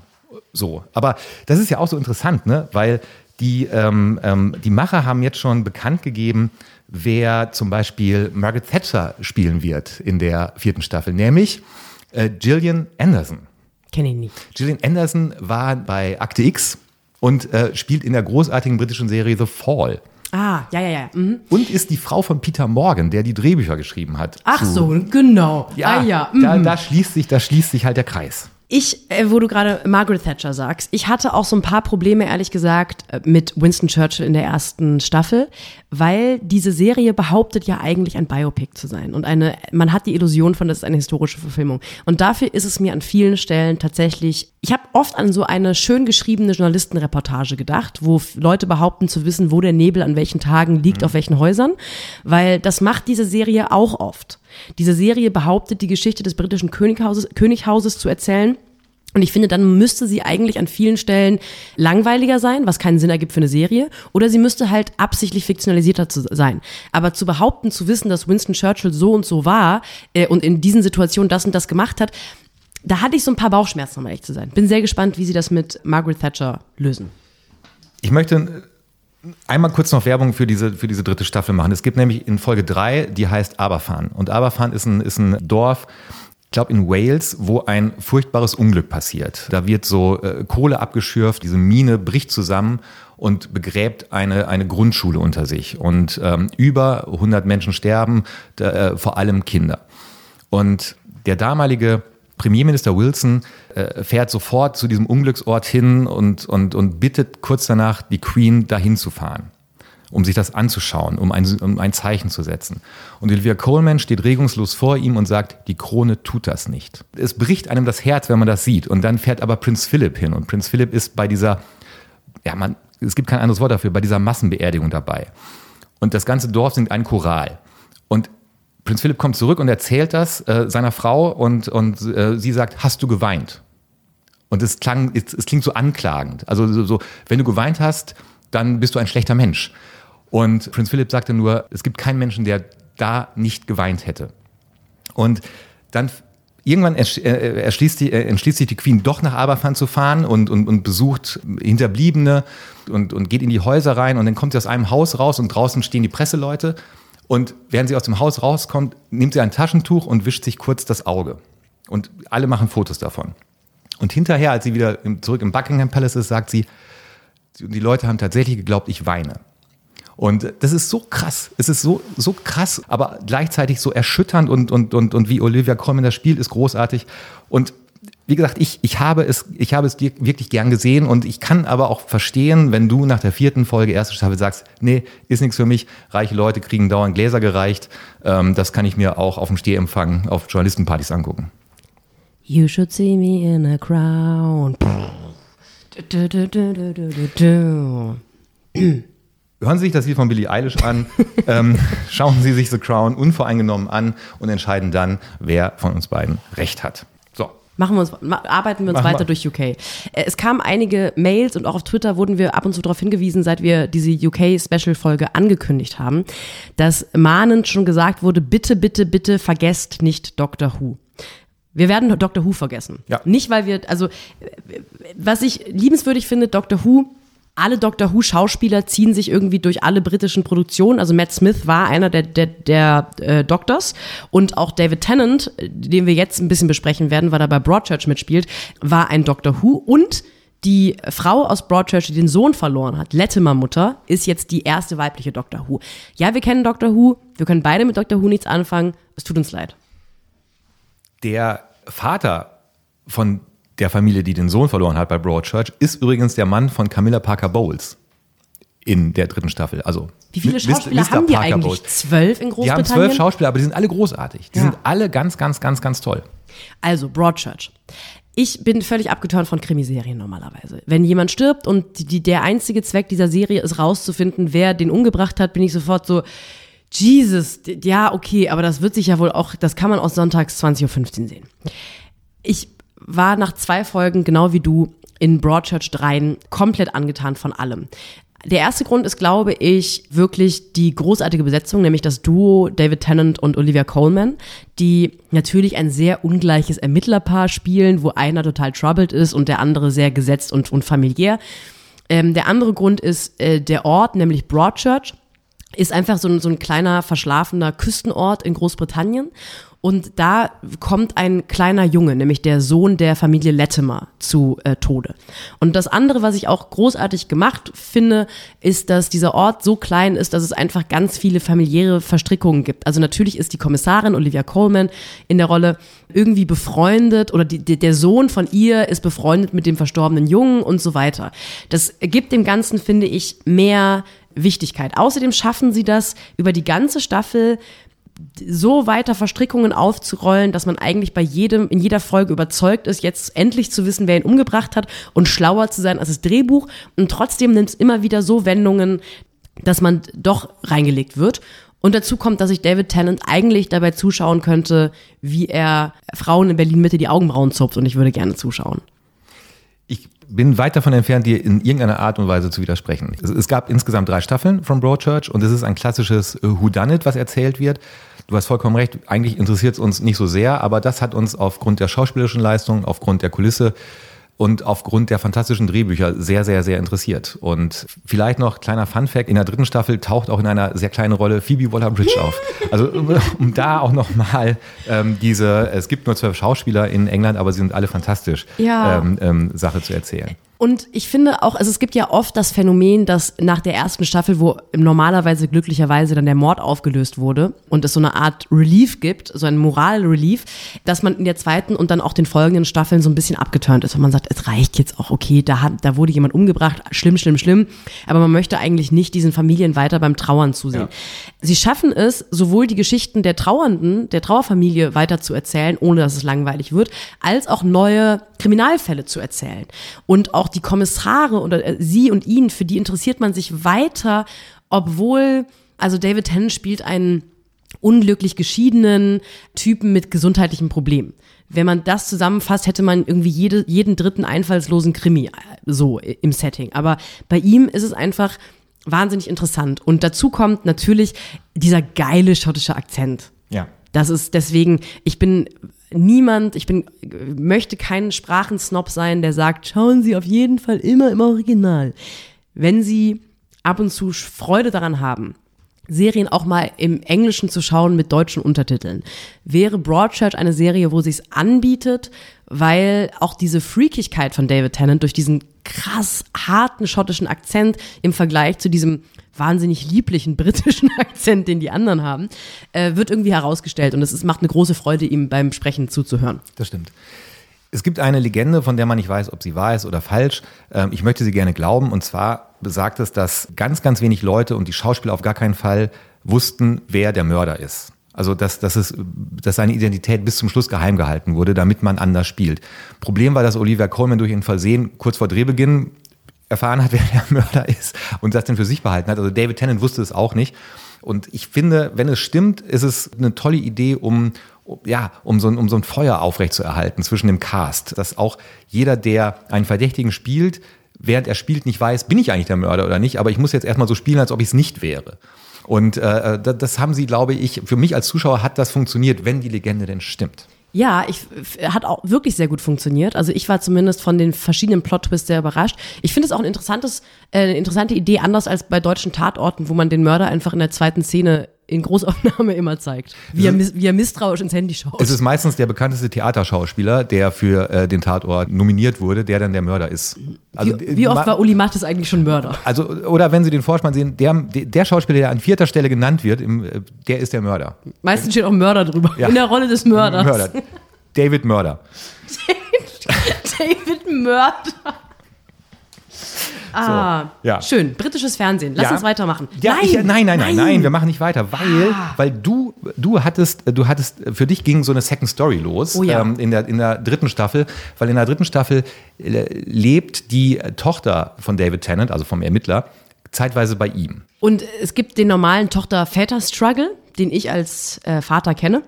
So. Aber das ist ja auch so interessant, ne? Weil Die, ähm, ähm, die Macher haben jetzt schon bekannt gegeben, wer zum Beispiel Margaret Thatcher spielen wird in der vierten Staffel, nämlich äh, Gillian Anderson. Kenne ich nicht. Gillian Anderson war bei Akte X und äh, spielt in der großartigen britischen Serie The Fall. Ah, ja, ja, ja. Mhm. Und ist die Frau von Peter Morgan, der die Drehbücher geschrieben hat. Ach so, genau. Ja, ah, ja. da, mhm. da, schließt sich, da schließt sich halt der Kreis. Ich, äh, wo du gerade Margaret Thatcher sagst, ich hatte auch so ein paar Probleme, ehrlich gesagt, äh, mit Winston Churchill in der ersten Staffel, weil diese Serie behauptet ja eigentlich ein Biopic zu sein. Und eine, man hat die Illusion von, das ist eine historische Verfilmung. Und dafür ist es mir an vielen Stellen tatsächlich, ich habe oft an so eine schön geschriebene Journalistenreportage gedacht, wo Leute behaupten zu wissen, wo der Nebel an welchen Tagen liegt, auf welchen Häusern, weil das macht diese Serie auch oft. Diese Serie behauptet, die Geschichte des britischen Könighauses, Könighauses zu erzählen. Und ich finde, dann müsste sie eigentlich an vielen Stellen langweiliger sein, was keinen Sinn ergibt für eine Serie, oder sie müsste halt absichtlich fiktionalisierter zu sein. Aber zu behaupten, zu wissen, dass Winston Churchill so und so war äh, und in diesen Situationen das und das gemacht hat, da hatte ich so ein paar Bauchschmerzen, um ehrlich zu sein. Bin sehr gespannt, wie sie das mit Margaret Thatcher lösen. Ich möchte einmal kurz noch Werbung für diese, für diese dritte Staffel machen. Es gibt nämlich in Folge 3, die heißt Aberfan. Und Aberfan ist ein, ist ein Dorf, ich glaube in Wales, wo ein furchtbares Unglück passiert. Da wird so äh, Kohle abgeschürft, diese Mine bricht zusammen und begräbt eine, eine Grundschule unter sich. Und ähm, über 100 Menschen sterben, da, äh, vor allem Kinder. Und der damalige Premierminister Wilson äh, fährt sofort zu diesem Unglücksort hin und, und, und bittet kurz danach die Queen dahin zu fahren, um sich das anzuschauen, um ein, um ein Zeichen zu setzen. Und Olivia Coleman steht regungslos vor ihm und sagt, die Krone tut das nicht. Es bricht einem das Herz, wenn man das sieht. Und dann fährt aber Prinz Philipp hin. Und Prinz Philipp ist bei dieser, ja, man, es gibt kein anderes Wort dafür, bei dieser Massenbeerdigung dabei. Und das ganze Dorf singt ein Choral. Und Prinz Philipp kommt zurück und erzählt das äh, seiner Frau und, und äh, sie sagt, hast du geweint? Und es klang, es, es klingt so anklagend. Also so, so, wenn du geweint hast, dann bist du ein schlechter Mensch. Und Prinz Philipp sagte nur, es gibt keinen Menschen, der da nicht geweint hätte. Und dann irgendwann ersch- äh, erschließt die, äh, entschließt sich die Queen doch nach Aberfan zu fahren und, und, und besucht Hinterbliebene und, und geht in die Häuser rein und dann kommt sie aus einem Haus raus und draußen stehen die Presseleute und während sie aus dem Haus rauskommt, nimmt sie ein Taschentuch und wischt sich kurz das Auge. Und alle machen Fotos davon. Und hinterher, als sie wieder zurück im Buckingham Palace ist, sagt sie, die Leute haben tatsächlich geglaubt, ich weine. Und das ist so krass. Es ist so, so krass, aber gleichzeitig so erschütternd und, und, und, und wie Olivia Colman das spielt, ist großartig. Und wie gesagt, ich, ich, habe es, ich habe es dir wirklich gern gesehen und ich kann aber auch verstehen, wenn du nach der vierten Folge erste Staffel sagst, nee, ist nichts für mich, reiche Leute kriegen dauernd Gläser gereicht, ähm, das kann ich mir auch auf dem Stehempfang auf Journalistenpartys angucken. You should see me in a crown. Hören Sie sich das Lied von Billie Eilish an, ähm, schauen Sie sich The Crown unvoreingenommen an und entscheiden dann, wer von uns beiden recht hat. So, Machen wir uns, arbeiten wir uns Machen weiter durch UK. Äh, Es kamen einige Mails und auch auf Twitter wurden wir ab und zu darauf hingewiesen, seit wir diese UK-Special-Folge angekündigt haben, dass mahnend schon gesagt wurde, bitte, bitte, bitte vergesst nicht Doctor Who. Wir werden Doctor Who vergessen. Ja. Nicht, weil wir, also, äh, was ich liebenswürdig finde, Doctor Who, alle Doctor Who Schauspieler ziehen sich irgendwie durch alle britischen Produktionen. Also Matt Smith war einer der, der, der äh, Doctors und auch David Tennant, äh, den wir jetzt ein bisschen besprechen werden, weil er bei Broadchurch mitspielt, war ein Doctor Who und die Frau aus Broadchurch, die den Sohn verloren hat, Latimer Mutter, ist jetzt die erste weibliche Doctor Who. Ja, wir kennen Doctor Who, wir können beide mit Doctor Who nichts anfangen. Es tut uns leid. der Vater von der Familie, die den Sohn verloren hat bei Broadchurch, ist übrigens der Mann von Camilla Parker Bowles in der dritten Staffel. Also Wie viele. Schauspieler Mr. haben die Parker eigentlich? Bowles. Zwölf in Die haben Großbritannien? zwölf Schauspieler, aber die sind alle großartig. Die Ja. sind alle ganz, ganz, ganz, ganz toll. Also, Broadchurch. Ich bin völlig abgeturnt von Krimiserien normalerweise. Wenn jemand stirbt und die, die, der einzige Zweck dieser Serie ist rauszufinden, wer den umgebracht hat, bin ich sofort so, Jesus, ja, okay, aber das wird sich ja wohl auch, das kann man aus sonntags 20.15 Uhr sehen. Ich war nach zwei Folgen, genau wie du, in Broadchurch 3 komplett angetan von allem. Der erste Grund ist, glaube ich, wirklich die großartige Besetzung, nämlich das Duo David Tennant und Olivia Coleman, die natürlich ein sehr ungleiches Ermittlerpaar spielen, wo einer total troubled ist und der andere sehr gesetzt und, und familiär. Ähm, der andere Grund ist äh, der Ort, nämlich Broadchurch ist einfach so ein, so ein kleiner verschlafener Küstenort in Großbritannien. Und da kommt ein kleiner Junge, nämlich der Sohn der Familie Latimer, zu äh, Tode. Und das andere, was ich auch großartig gemacht finde, ist, dass dieser Ort so klein ist, dass es einfach ganz viele familiäre Verstrickungen gibt. Also natürlich ist die Kommissarin Olivia Coleman in der Rolle irgendwie befreundet oder die, der Sohn von ihr ist befreundet mit dem verstorbenen Jungen und so weiter. Das gibt dem Ganzen, finde ich, mehr Wichtigkeit. Außerdem schaffen sie das über die ganze Staffel so weiter Verstrickungen aufzurollen, dass man eigentlich bei jedem, in jeder Folge überzeugt ist, jetzt endlich zu wissen, wer ihn umgebracht hat und schlauer zu sein als das Drehbuch. Und trotzdem nimmt es immer wieder so Wendungen, dass man doch reingelegt wird. Und dazu kommt, dass ich David Tennant eigentlich dabei zuschauen könnte, wie er Frauen in Berlin Mitte die Augenbrauen zupft und ich würde gerne zuschauen. Ich bin weit davon entfernt, dir in irgendeiner Art und Weise zu widersprechen. Es, es gab insgesamt drei Staffeln von Broadchurch und es ist ein klassisches Whodunit, was erzählt wird. Du hast vollkommen recht, eigentlich interessiert es uns nicht so sehr, aber das hat uns aufgrund der schauspielerischen Leistung, aufgrund der Kulisse und aufgrund der fantastischen Drehbücher sehr, sehr, sehr interessiert. Und vielleicht noch kleiner Funfact, in der dritten Staffel taucht auch in einer sehr kleinen Rolle Phoebe Waller-Bridge auf. Also um da auch nochmal ähm, diese, es gibt nur zwölf Schauspieler in England, aber sie sind alle fantastisch, Ja. ähm, ähm, Sache zu erzählen. Und ich finde auch, also es gibt ja oft das Phänomen, dass nach der ersten Staffel, wo normalerweise glücklicherweise dann der Mord aufgelöst wurde und es so eine Art Relief gibt, so ein Moral-Relief, dass man in der zweiten und dann auch den folgenden Staffeln so ein bisschen abgeturnt ist, weil man sagt, es reicht jetzt auch, okay, da, hat, da wurde jemand umgebracht, schlimm, schlimm, schlimm, aber man möchte eigentlich nicht diesen Familien weiter beim Trauern zusehen. Sie schaffen es, sowohl die Geschichten der Trauernden, der Trauerfamilie weiter zu erzählen, ohne dass es langweilig wird, als auch neue Kriminalfälle zu erzählen. Und auch die Kommissare oder äh, sie und ihn, für die interessiert man sich weiter, obwohl, also David Tennant spielt einen unglücklich geschiedenen Typen mit gesundheitlichen Problemen. Wenn man das zusammenfasst, hätte man irgendwie jede, jeden dritten einfallslosen Krimi äh, so im Setting. Aber bei ihm ist es einfach wahnsinnig interessant. Und dazu kommt natürlich dieser geile schottische Akzent. Ja. Das ist deswegen, ich bin niemand, ich bin, möchte kein Sprachensnob sein, der sagt, schauen Sie auf jeden Fall immer im Original. Wenn Sie ab und zu Freude daran haben, Serien auch mal im Englischen zu schauen mit deutschen Untertiteln, wäre Broadchurch eine Serie, wo sie es anbietet, weil auch diese Freakigkeit von David Tennant durch diesen krass harten schottischen Akzent im Vergleich zu diesem wahnsinnig lieblichen britischen Akzent, den die anderen haben, äh, wird irgendwie herausgestellt und es ist, macht eine große Freude, ihm beim Sprechen zuzuhören. Das stimmt. Es gibt eine Legende, von der man nicht weiß, ob sie wahr ist oder falsch. Ähm, Ich möchte sie gerne glauben. Und zwar besagt es, dass ganz, ganz wenig Leute und die Schauspieler auf gar keinen Fall wussten, wer der Mörder ist. Also, dass, dass, es, dass seine Identität bis zum Schluss geheim gehalten wurde, damit man anders spielt. Problem war, dass Olivia Colman durch ein Versehen kurz vor Drehbeginn erfahren hat, wer der Mörder ist und das dann für sich behalten hat. Also David Tennant wusste es auch nicht. Und ich finde, wenn es stimmt, ist es eine tolle Idee, um- ja, um so, ein, um so ein Feuer aufrechtzuerhalten zwischen dem Cast. Dass auch jeder, der einen Verdächtigen spielt, während er spielt, nicht weiß, bin ich eigentlich der Mörder oder nicht, aber ich muss jetzt erstmal so spielen, als ob ich es nicht wäre. Und äh, das, das haben sie, glaube ich, für mich als Zuschauer hat das funktioniert, wenn die Legende denn stimmt. Ja, ich hat auch wirklich sehr gut funktioniert. Also ich war zumindest von den verschiedenen Plot-Twists sehr überrascht. Ich finde es auch ein interessantes, äh, eine interessante Idee, anders als bei deutschen Tatorten, wo man den Mörder einfach in der zweiten Szene in Großaufnahme immer zeigt, wie er, wie er misstrauisch ins Handy schaut. Es ist meistens der bekannteste Theaterschauspieler, der für äh, den Tatort nominiert wurde, der dann der Mörder ist. Also, wie, wie oft war Uli Mattes eigentlich schon Mörder? Also, oder wenn Sie den Vorspann sehen, der, der Schauspieler, der an vierter Stelle genannt wird, im, äh, der ist der Mörder. Meistens steht auch Mörder drüber. Ja. In der Rolle des Mörders. Mörder. David Mörder. David Mörder. Ah, ja. schön. Britisches Fernsehen. Lass Ja. uns weitermachen. Ja, nein, ich, nein, nein, nein, nein, wir machen nicht weiter, weil, Ah. weil du, du hattest, du hattest, für dich ging so eine Second Story los Oh ja. ähm, in, der, in der dritten Staffel, weil in der dritten Staffel äh, lebt die Tochter von David Tennant, also vom Ermittler, zeitweise bei ihm. Und es gibt den normalen Tochter-Väter-Struggle, den ich als äh, Vater kenne.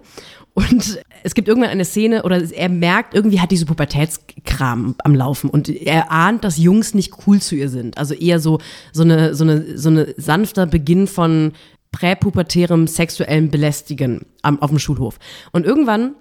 Und es gibt irgendwann eine Szene, oder er merkt, irgendwie hat diese Pubertätskram am Laufen und er ahnt, dass Jungs nicht cool zu ihr sind. Also eher so, so eine, so eine, so eine sanfter Beginn von präpubertärem sexuellen Belästigen am, auf dem Schulhof. Und irgendwann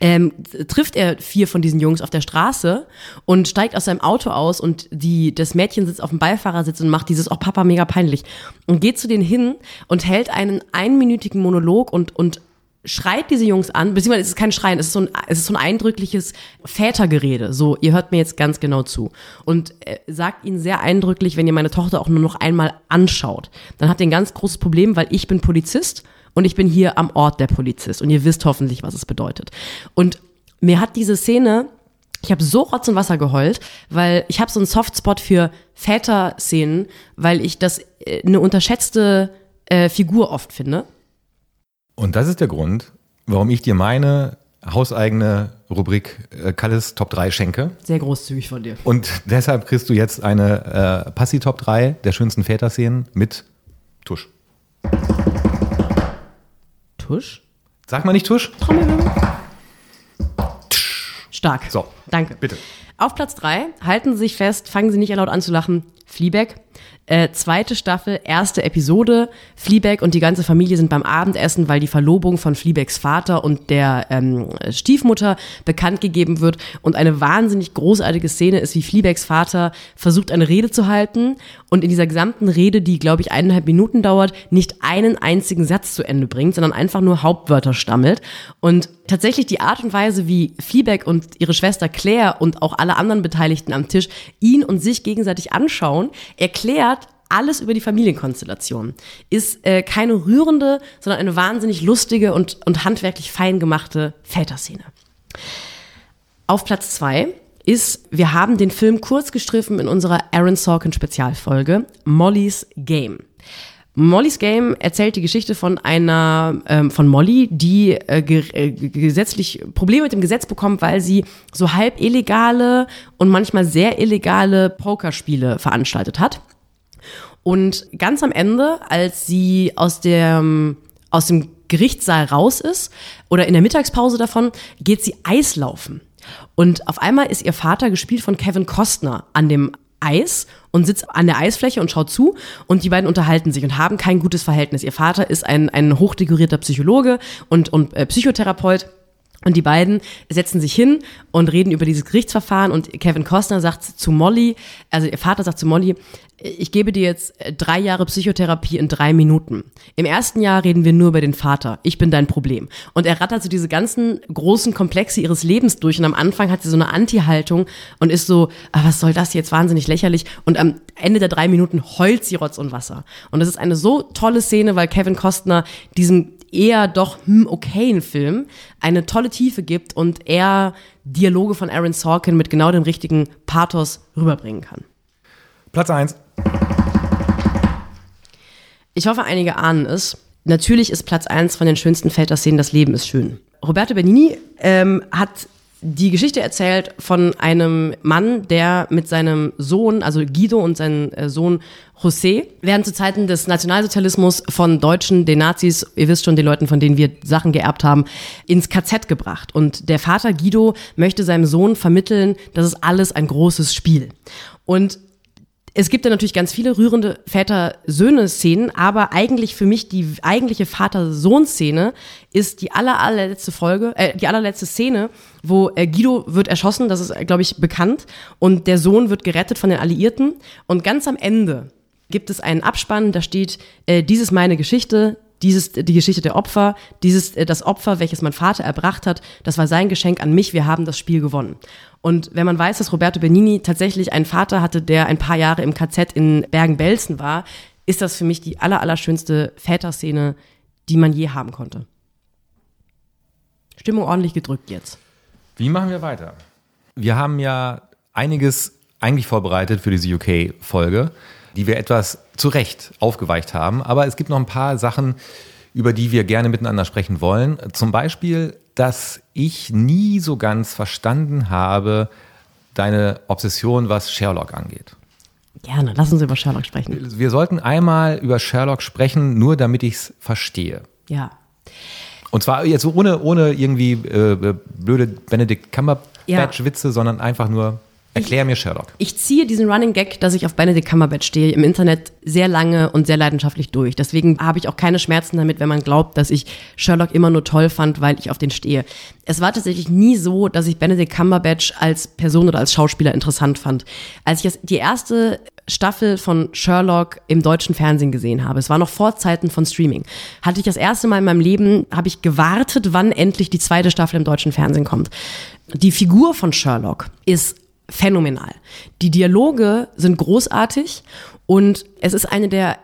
ähm, trifft er vier von diesen Jungs auf der Straße und steigt aus seinem Auto aus und die, das Mädchen sitzt auf dem Beifahrersitz und macht dieses, oh Papa, mega peinlich. Und geht zu denen hin und hält einen einminütigen Monolog und, und schreit diese Jungs an, beziehungsweise es ist kein Schreien, es ist so ein, es ist so ein eindrückliches Vätergerede. So, ihr hört mir jetzt ganz genau zu. Und äh, sagt ihnen sehr eindrücklich, wenn ihr meine Tochter auch nur noch einmal anschaut, dann habt ihr ein ganz großes Problem, weil ich bin Polizist und ich bin hier am Ort der Polizist und ihr wisst hoffentlich, was es bedeutet. Und mir hat diese Szene ich habe so Rotz und Wasser geheult, weil ich habe so einen Softspot für Väter-Szenen, weil ich das äh, eine unterschätzte äh, Figur oft finde. Und das ist der Grund, warum ich dir meine hauseigene Rubrik äh, Kalles Top 3 schenke. Sehr großzügig von dir. Und deshalb kriegst du jetzt eine äh, Passi Top 3 der schönsten Väterszenen mit Tusch. Tusch? Sag mal nicht Tusch? Trommelwirbel. Stark. So, Danke. bitte. Auf Platz drei halten Sie sich fest, fangen Sie nicht laut an zu lachen. Fleabag. Äh, zweite Staffel, erste Episode. Fleabag und die ganze Familie sind beim Abendessen, weil die Verlobung von Fleabags Vater und der ähm, Stiefmutter bekannt gegeben wird. Und eine wahnsinnig großartige Szene ist, wie Fleabags Vater versucht, eine Rede zu halten und in dieser gesamten Rede, die, glaube ich, eineinhalb Minuten dauert, nicht einen einzigen Satz zu Ende bringt, sondern einfach nur Hauptwörter stammelt. Und tatsächlich die Art und Weise, wie Fleabag und ihre Schwester Claire und auch alle anderen Beteiligten am Tisch ihn und sich gegenseitig anschauen, erklärt alles über die Familienkonstellation. Ist äh, keine rührende, sondern eine wahnsinnig lustige und, und handwerklich fein gemachte Väterszene. Auf Platz zwei ist, wir haben den Film kurz gestriffen in unserer Aaron Sorkin Spezialfolge Molly's Game. Mollys Game erzählt die Geschichte von einer, ähm, von Molly, die äh, ge äh, gesetzlich Probleme mit dem Gesetz bekommt, weil sie so halb illegale und manchmal sehr illegale Pokerspiele veranstaltet hat. Und ganz am Ende, als sie aus dem, aus dem Gerichtssaal raus ist oder in der Mittagspause davon, geht sie Eislaufen. Und auf einmal ist ihr Vater, gespielt von Kevin Costner, an dem Eis und sitzt an der Eisfläche und schaut zu und die beiden unterhalten sich und haben kein gutes Verhältnis. Ihr Vater ist ein, ein hochdekorierter Psychologe und, und äh, Psychotherapeut. Und die beiden setzen sich hin und reden über dieses Gerichtsverfahren und Kevin Costner sagt zu Molly, also ihr Vater sagt zu Molly, ich gebe dir jetzt drei Jahre Psychotherapie in drei Minuten. Im ersten Jahr reden wir nur über den Vater. Ich bin dein Problem. Und er rattert so diese ganzen großen Komplexe ihres Lebens durch und am Anfang hat sie so eine Anti-Haltung und ist so, ah, was soll das jetzt, wahnsinnig lächerlich. Und am Ende der drei Minuten heult sie Rotz und Wasser. Und das ist eine so tolle Szene, weil Kevin Costner diesem eher doch hm, okayen Film eine tolle Tiefe gibt und er Dialoge von Aaron Sorkin mit genau dem richtigen Pathos rüberbringen kann. Platz 1. Ich hoffe, einige ahnen es. Natürlich ist Platz 1 von den schönsten Väter-Szenen Das Leben ist schön. Roberto Benini ähm, hat die Geschichte erzählt von einem Mann, der mit seinem Sohn, also Guido und seinem äh, Sohn José, werden zu Zeiten des Nationalsozialismus von Deutschen, den Nazis, ihr wisst schon, den Leuten, von denen wir Sachen geerbt haben, ins KZ gebracht. Und der Vater Guido möchte seinem Sohn vermitteln, das ist alles ein großes Spiel. Und es gibt ja natürlich ganz viele rührende Väter-Söhne-Szenen, aber eigentlich für mich die eigentliche Vater-Sohn-Szene ist die aller, allerletzte Folge, äh, die allerletzte Szene, wo äh, Guido wird erschossen, das ist, glaube ich, bekannt, und der Sohn wird gerettet von den Alliierten. Und ganz am Ende gibt es einen Abspann, da steht, äh, dies ist meine Geschichte, dieses, die Geschichte der Opfer, dieses, äh, das Opfer, welches mein Vater erbracht hat, das war sein Geschenk an mich, wir haben das Spiel gewonnen. Und wenn man weiß, dass Roberto Benini tatsächlich einen Vater hatte, der ein paar Jahre im KZ in Bergen-Belsen war, ist das für mich die aller, allerschönste Väterszene, die man je haben konnte. Stimmung ordentlich gedrückt jetzt. Wie machen wir weiter? Wir haben ja einiges eigentlich vorbereitet für diese UK-Folge, die wir etwas zu Recht aufgeweicht haben. Aber es gibt noch ein paar Sachen, über die wir gerne miteinander sprechen wollen. Zum Beispiel, dass ich nie so ganz verstanden habe, deine Obsession, was Sherlock angeht. Gerne, lass uns über Sherlock sprechen. Wir sollten einmal über Sherlock sprechen, nur damit ich es verstehe. Ja. Und zwar jetzt ohne, ohne irgendwie äh, blöde Benedict Cumberbatch-Witze, sondern einfach nur Erklär mir Sherlock. Ich ziehe diesen Running Gag, dass ich auf Benedict Cumberbatch stehe, im Internet sehr lange und sehr leidenschaftlich durch. Deswegen habe ich auch keine Schmerzen damit, wenn man glaubt, dass ich Sherlock immer nur toll fand, weil ich auf den stehe. Es war tatsächlich nie so, dass ich Benedict Cumberbatch als Person oder als Schauspieler interessant fand. Als ich die erste Staffel von Sherlock im deutschen Fernsehen gesehen habe, es war noch vor Zeiten von Streaming, hatte ich das erste Mal in meinem Leben, habe ich gewartet, wann endlich die zweite Staffel im deutschen Fernsehen kommt. Die Figur von Sherlock ist phänomenal. Die Dialoge sind großartig und es ist eine der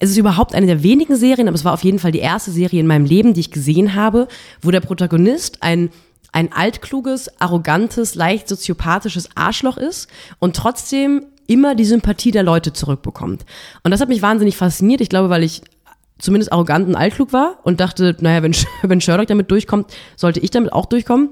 es ist überhaupt eine der wenigen Serien, aber es war auf jeden Fall die erste Serie in meinem Leben, die ich gesehen habe, wo der Protagonist ein ein altkluges, arrogantes, leicht soziopathisches Arschloch ist und trotzdem immer die Sympathie der Leute zurückbekommt. Und das hat mich wahnsinnig fasziniert. Ich glaube, weil ich zumindest arrogant und altklug war und dachte, naja, wenn, wenn Sherlock damit durchkommt, sollte ich damit auch durchkommen.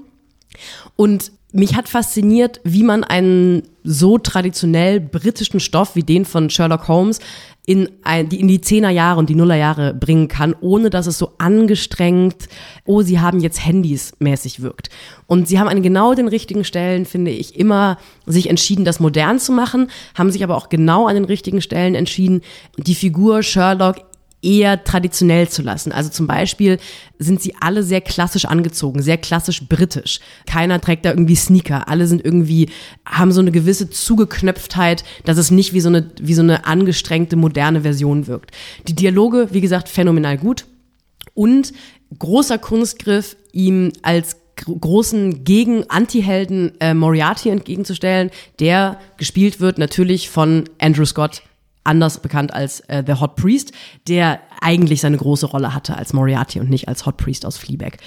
Und mich hat fasziniert, wie man einen so traditionell britischen Stoff wie den von Sherlock Holmes in, ein, die, in die Zehnerjahre und die Nullerjahre bringen kann, ohne dass es so angestrengt, oh, sie haben jetzt Handys mäßig wirkt. Und sie haben an genau den richtigen Stellen, finde ich, immer sich entschieden, das modern zu machen, haben sich aber auch genau an den richtigen Stellen entschieden, die Figur Sherlock eher traditionell zu lassen. Also zum Beispiel sind sie alle sehr klassisch angezogen, sehr klassisch britisch. Keiner trägt da irgendwie Sneaker. Alle sind irgendwie, haben so eine gewisse Zugeknöpftheit, dass es nicht wie so eine, wie so eine angestrengte, moderne Version wirkt. Die Dialoge, wie gesagt, phänomenal gut. Und großer Kunstgriff, ihm als großen Gegen-Anti-Helden äh, Moriarty entgegenzustellen, der gespielt wird natürlich von Andrew Scott, anders bekannt als äh, The Hot Priest, der eigentlich seine große Rolle hatte als Moriarty und nicht als Hot Priest aus Fleabag.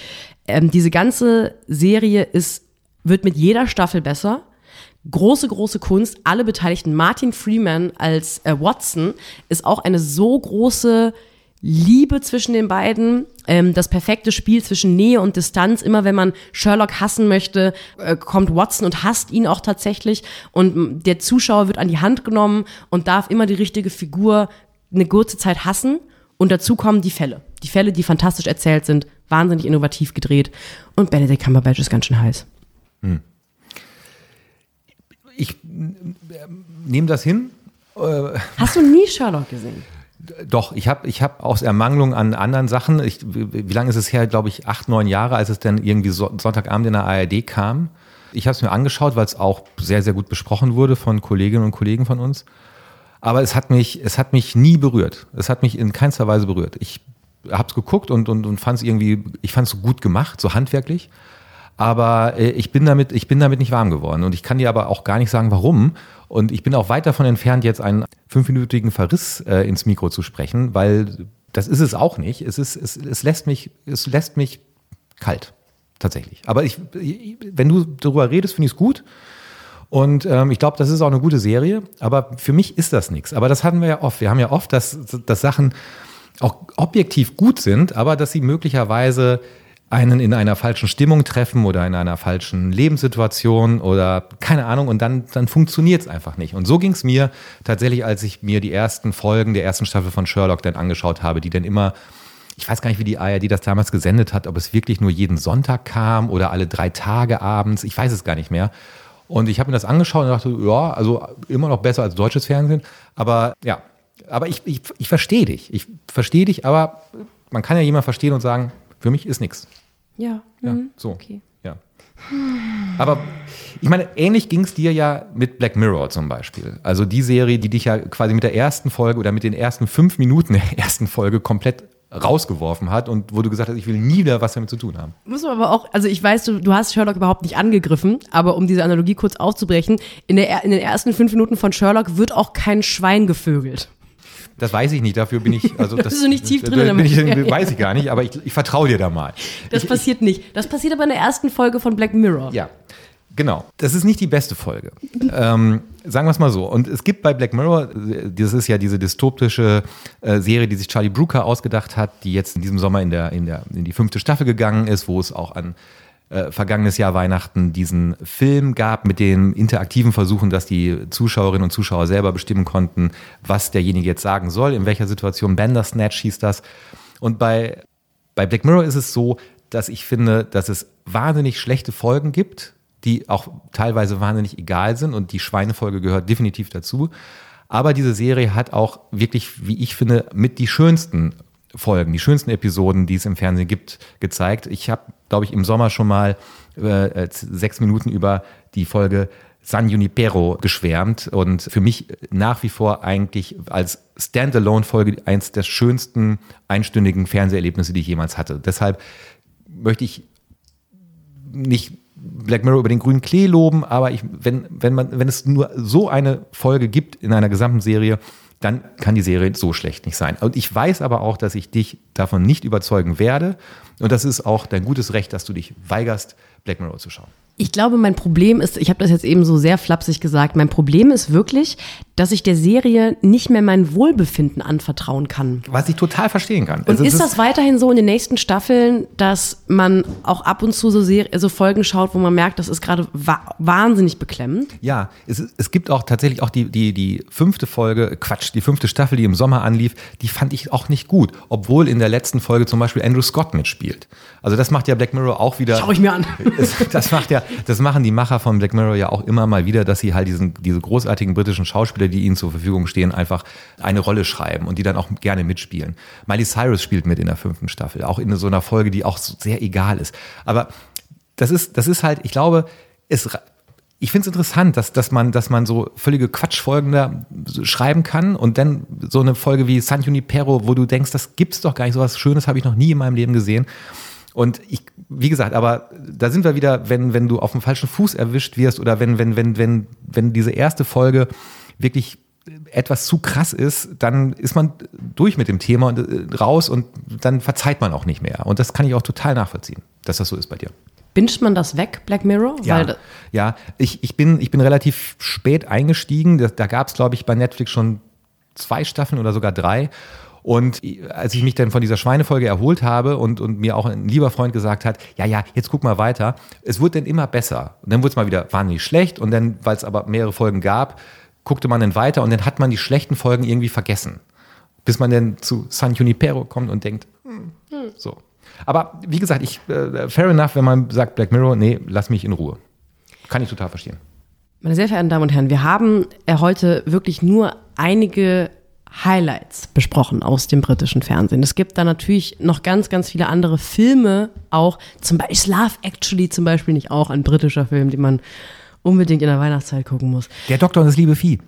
Ähm, diese ganze Serie ist, wird mit jeder Staffel besser. Große, große Kunst. Alle Beteiligten. Martin Freeman als äh, Watson ist auch eine so große Liebe zwischen den beiden, ähm, das perfekte Spiel zwischen Nähe und Distanz. Immer wenn man Sherlock hassen möchte, äh, kommt Watson und hasst ihn auch tatsächlich. Und der Zuschauer wird an die Hand genommen und darf immer die richtige Figur eine kurze Zeit hassen. Und dazu kommen die Fälle. Die Fälle, die fantastisch erzählt sind, wahnsinnig innovativ gedreht. Und Benedict Cumberbatch ist ganz schön heiß. Hm. Ich nehme das hin. Hast du nie Sherlock gesehen? Doch, ich habe ich hab aus Ermangelung an anderen Sachen, ich, wie lange ist es her, glaube ich, acht, neun Jahre, als es dann irgendwie so, Sonntagabend in der ARD kam. Ich habe es mir angeschaut, weil es auch sehr, sehr gut besprochen wurde von Kolleginnen und Kollegen von uns. Aber es hat mich, es hat mich nie berührt. Es hat mich in keinster Weise berührt. Ich habe es geguckt und, und, und fand es irgendwie, ich fand es so gut gemacht, so handwerklich. Aber äh, ich bin damit, ich bin damit nicht warm geworden. Und ich kann dir aber auch gar nicht sagen, warum. Und ich bin auch weit davon entfernt, jetzt einen fünfminütigen Verriss äh, ins Mikro zu sprechen, weil das ist es auch nicht. Es, ist, es, es, lässt, mich, es lässt mich kalt, tatsächlich. Aber ich, wenn du darüber redest, finde ich es gut. Und ähm, ich glaube, das ist auch eine gute Serie, aber für mich ist das nichts. Aber das hatten wir ja oft. Wir haben ja oft, dass, dass Sachen auch objektiv gut sind, aber dass sie möglicherweise einen in einer falschen Stimmung treffen oder in einer falschen Lebenssituation oder keine Ahnung und dann, dann funktioniert es einfach nicht. Und so ging es mir tatsächlich, als ich mir die ersten Folgen der ersten Staffel von Sherlock dann angeschaut habe, die dann immer, ich weiß gar nicht, wie die ARD das damals gesendet hat, ob es wirklich nur jeden Sonntag kam oder alle drei Tage abends, ich weiß es gar nicht mehr. Und ich habe mir das angeschaut und dachte, ja, also immer noch besser als deutsches Fernsehen. Aber ja, aber ich, ich, ich verstehe dich. Ich verstehe dich, aber man kann ja jemand verstehen und sagen, für mich ist nichts. Ja. Ja, mhm. so. Okay. Ja. Aber ich meine, ähnlich ging es dir ja mit Black Mirror zum Beispiel. Also die Serie, die dich ja quasi mit der ersten Folge oder mit den ersten fünf Minuten der ersten Folge komplett rausgeworfen hat und wo du gesagt hast, ich will nie wieder was damit zu tun haben. Muss man aber auch, also ich weiß, du, du hast Sherlock überhaupt nicht angegriffen, aber um diese Analogie kurz aufzubrechen, in, der, in den ersten fünf Minuten von Sherlock wird auch kein Schwein gevögelt. Das weiß ich nicht, dafür bin ich, also das, bist du nicht tief drin ich, weiß ich gar nicht, aber ich, ich vertraue dir da mal. Das ich, passiert nicht. Das passiert aber in der ersten Folge von Black Mirror. Ja, genau. Das ist nicht die beste Folge. ähm, sagen wir es mal so. Und es gibt bei Black Mirror, das ist ja diese dystopische äh, Serie, die sich Charlie Brooker ausgedacht hat, die jetzt in diesem Sommer in, der, in, der, in die fünfte Staffel gegangen ist, wo es auch an äh, vergangenes Jahr Weihnachten diesen Film gab mit den interaktiven Versuchen, dass die Zuschauerinnen und Zuschauer selber bestimmen konnten, was derjenige jetzt sagen soll, in welcher Situation. Bandersnatch hieß das. Und bei, bei Black Mirror ist es so, dass ich finde, dass es wahnsinnig schlechte Folgen gibt, die auch teilweise wahnsinnig egal sind und die Schweinefolge gehört definitiv dazu. Aber diese Serie hat auch wirklich, wie ich finde, mit die schönsten Folgen, die schönsten Episoden, die es im Fernsehen gibt, gezeigt. Ich habe, glaube ich, im Sommer schon mal äh, sechs Minuten über die Folge San Junipero geschwärmt und für mich nach wie vor eigentlich als Standalone-Folge eins der schönsten einstündigen Fernseherlebnisse, die ich jemals hatte. Deshalb möchte ich nicht Black Mirror über den grünen Klee loben, aber ich, wenn, wenn, man, wenn es nur so eine Folge gibt in einer gesamten Serie, dann kann die Serie so schlecht nicht sein. Und ich weiß aber auch, dass ich dich davon nicht überzeugen werde. Und das ist auch dein gutes Recht, dass du dich weigerst, Black Mirror zu schauen. Ich glaube, mein Problem ist, ich habe das jetzt eben so sehr flapsig gesagt, mein Problem ist wirklich, dass ich der Serie nicht mehr mein Wohlbefinden anvertrauen kann. Was ich total verstehen kann. Und Also ist das weiterhin so in den nächsten Staffeln, dass man auch ab und zu so, Ser so Folgen schaut, wo man merkt, das ist gerade wa wahnsinnig beklemmend? Ja, es, es gibt auch tatsächlich auch die, die, die fünfte Folge, Quatsch, die fünfte Staffel, die im Sommer anlief, die fand ich auch nicht gut, obwohl in der letzten Folge zum Beispiel Andrew Scott mitspielt. Also das macht ja Black Mirror auch wieder. Schau ich mir an. Das macht ja, das machen die Macher von Black Mirror ja auch immer mal wieder, dass sie halt diesen, diese großartigen britischen Schauspieler, die ihnen zur Verfügung stehen, einfach eine Rolle schreiben und die dann auch gerne mitspielen. Miley Cyrus spielt mit in der fünften Staffel, auch in so einer Folge, die auch sehr egal ist. Aber das ist, das ist halt, ich glaube, es, ich finde es interessant, dass, dass, man, dass man so völlige Quatschfolgen da schreiben kann und dann so eine Folge wie San Junipero, wo du denkst, das gibt's doch gar nicht, so was Schönes habe ich noch nie in meinem Leben gesehen. Und ich, wie gesagt, aber da sind wir wieder, wenn, wenn du auf dem falschen Fuß erwischt wirst oder wenn, wenn, wenn, wenn, wenn diese erste Folge wirklich etwas zu krass ist, dann ist man durch mit dem Thema und äh, raus und dann verzeiht man auch nicht mehr. Und das kann ich auch total nachvollziehen, dass das so ist bei dir. Binscht man das weg, Black Mirror? Ja, ja ich, ich, bin, ich bin relativ spät eingestiegen. Da, da gab es, glaube ich, bei Netflix schon zwei Staffeln oder sogar drei. Und als ich mich dann von dieser Schweinefolge erholt habe und, und mir auch ein lieber Freund gesagt hat, ja, ja, jetzt guck mal weiter, es wurde dann immer besser. Und dann wurde es mal wieder wahnsinnig schlecht und dann, weil es aber mehrere Folgen gab, guckte man dann weiter und dann hat man die schlechten Folgen irgendwie vergessen. Bis man dann zu San Junipero kommt und denkt, hm, so. Aber wie gesagt, ich, äh, fair enough, wenn man sagt Black Mirror, nee, lass mich in Ruhe. Kann ich total verstehen. Meine sehr verehrten Damen und Herren, wir haben äh, heute wirklich nur einige Highlights besprochen aus dem britischen Fernsehen. Es gibt da natürlich noch ganz, ganz viele andere Filme auch. Zum Beispiel Love Actually zum Beispiel nicht auch ein britischer Film, den man unbedingt in der Weihnachtszeit gucken muss. Der Doktor und das liebe Vieh.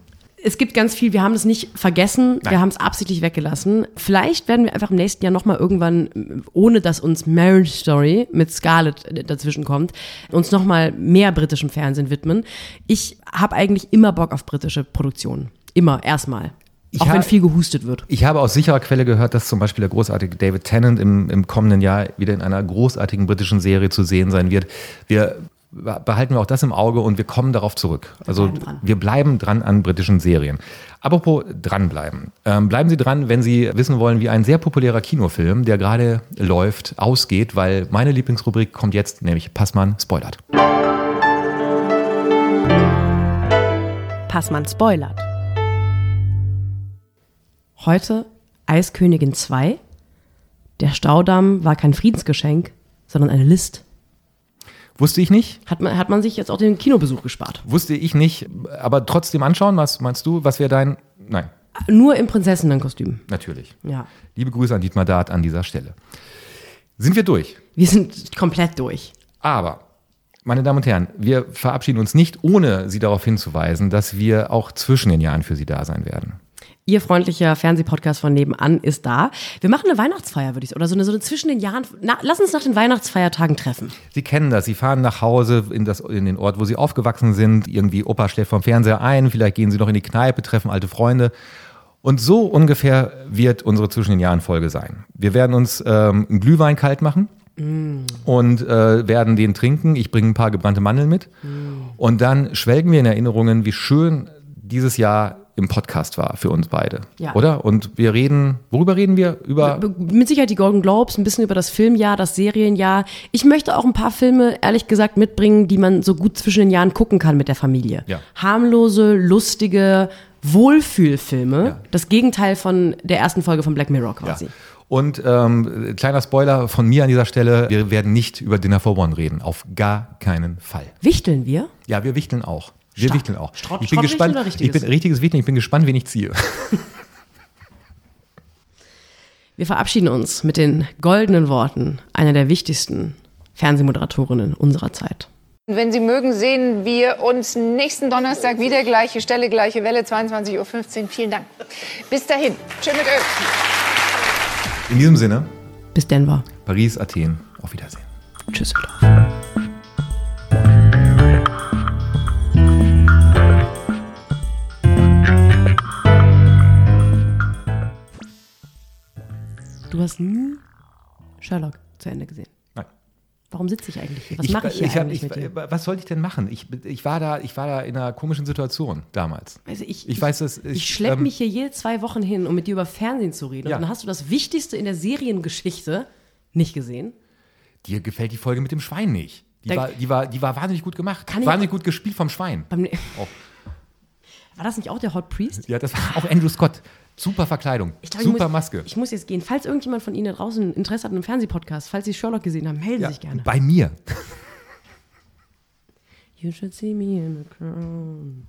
Es gibt ganz viel, wir haben es nicht vergessen, wir haben es absichtlich weggelassen. Vielleicht werden wir einfach im nächsten Jahr nochmal irgendwann, ohne dass uns Marriage Story mit Scarlett dazwischen kommt, uns nochmal mehr britischem Fernsehen widmen. Ich habe eigentlich immer Bock auf britische Produktionen. Immer, erstmal. Ich Auch wenn viel gehustet wird. Ich habe aus sicherer Quelle gehört, dass zum Beispiel der großartige David Tennant im, im kommenden Jahr wieder in einer großartigen britischen Serie zu sehen sein wird. Wir behalten wir auch das im Auge und wir kommen darauf zurück. Also bleiben wir bleiben dran an britischen Serien. Apropos dranbleiben. Ähm, bleiben Sie dran, wenn Sie wissen wollen, wie ein sehr populärer Kinofilm, der gerade läuft, ausgeht, weil meine Lieblingsrubrik kommt jetzt, nämlich Passmann spoilert. Passmann spoilert. Heute Eiskönigin 2. Der Staudamm war kein Friedensgeschenk, sondern eine List. Wusste ich nicht, Hat man, hat man sich jetzt auch den Kinobesuch gespart. wusste ich nicht, aber trotzdem anschauen. Was meinst du? Was wäre dein? Nein, Nur im Prinzessinnenkostüm. natürlich. Ja. Liebe Grüße an Dietmar Dart an dieser Stelle. Sind wir durch? Wir sind komplett durch. Aber, meine Damen und Herren, wir verabschieden uns nicht, ohne Sie darauf hinzuweisen, dass wir auch zwischen den Jahren für Sie da sein werden. Ihr freundlicher Fernsehpodcast von nebenan ist da. Wir machen eine Weihnachtsfeier, würde ich sagen. Oder so eine, so eine zwischen den Jahren. Na, lass uns nach den Weihnachtsfeiertagen treffen. Sie kennen das. Sie fahren nach Hause in, das, in den Ort, wo Sie aufgewachsen sind. Irgendwie Opa schläft vom Fernseher ein. Vielleicht gehen Sie noch in die Kneipe, treffen alte Freunde. Und so ungefähr wird unsere zwischen den Jahren Folge sein. Wir werden uns ähm, einen Glühwein kalt machen und äh, werden den trinken. Ich bringe ein paar gebrannte Mandeln mit. Und dann schwelgen wir in Erinnerungen, wie schön dieses Jahr im Podcast war für uns beide. Ja. Oder? Und wir reden, worüber reden wir? Über. Be- Mit Sicherheit die Golden Globes, ein bisschen über das Filmjahr, das Serienjahr. Ich möchte auch ein paar Filme, ehrlich gesagt, mitbringen, die man so gut zwischen den Jahren gucken kann mit der Familie. Ja. Harmlose, lustige Wohlfühlfilme. Ja. Das Gegenteil von der ersten Folge von Black Mirror Ja. quasi. Und ähm, kleiner Spoiler von mir an dieser Stelle, wir werden nicht über Dinner for One reden. Auf gar keinen Fall. Wichteln wir? Ja, wir wichteln auch. Wir Stark. wichteln auch. Schrott- ich bin gespannt. oder Ich bin richtiges Wichteln. Ich bin gespannt, wen ich ziehe. Wir verabschieden uns mit den goldenen Worten einer der wichtigsten Fernsehmoderatorinnen unserer Zeit. Wenn Sie mögen, sehen wir uns nächsten Donnerstag wieder. Gleiche Stelle, gleiche Welle, 22.15 Uhr. Vielen Dank. Bis dahin. Tschüss mit Öl. In diesem Sinne, Bis Denver. Paris, Athen. Auf Wiedersehen. Tschüss. Du hast nie Sherlock zu Ende gesehen. Nein. Warum sitze ich eigentlich hier? Was mache ich hier ich hab- eigentlich ich, mit dir? Was sollte ich denn machen? Ich, ich, war da, ich war da in einer komischen Situation damals. Also ich, Ich weiß, dass ich, ich, schleppe ähm, mich hier jede zwei Wochen hin, um mit dir über Fernsehen zu reden. Ja. Und dann hast du das Wichtigste in der Seriengeschichte nicht gesehen. Dir gefällt die Folge mit dem Schwein nicht. Die, Da- war, die, war, die war wahnsinnig gut gemacht. Kann ich- wahnsinnig gut gespielt vom Schwein. Beim, Oh. War das nicht auch der Hot Priest? Ja, das war auch Andrew Scott. Super Verkleidung. Ich glaub, ich Super muss, Maske. Ich muss jetzt gehen. Falls irgendjemand von Ihnen da draußen Interesse hat an einem Fernsehpodcast, falls Sie Sherlock gesehen haben, melden ja, Sie sich gerne. Bei mir. You should see me in a crown.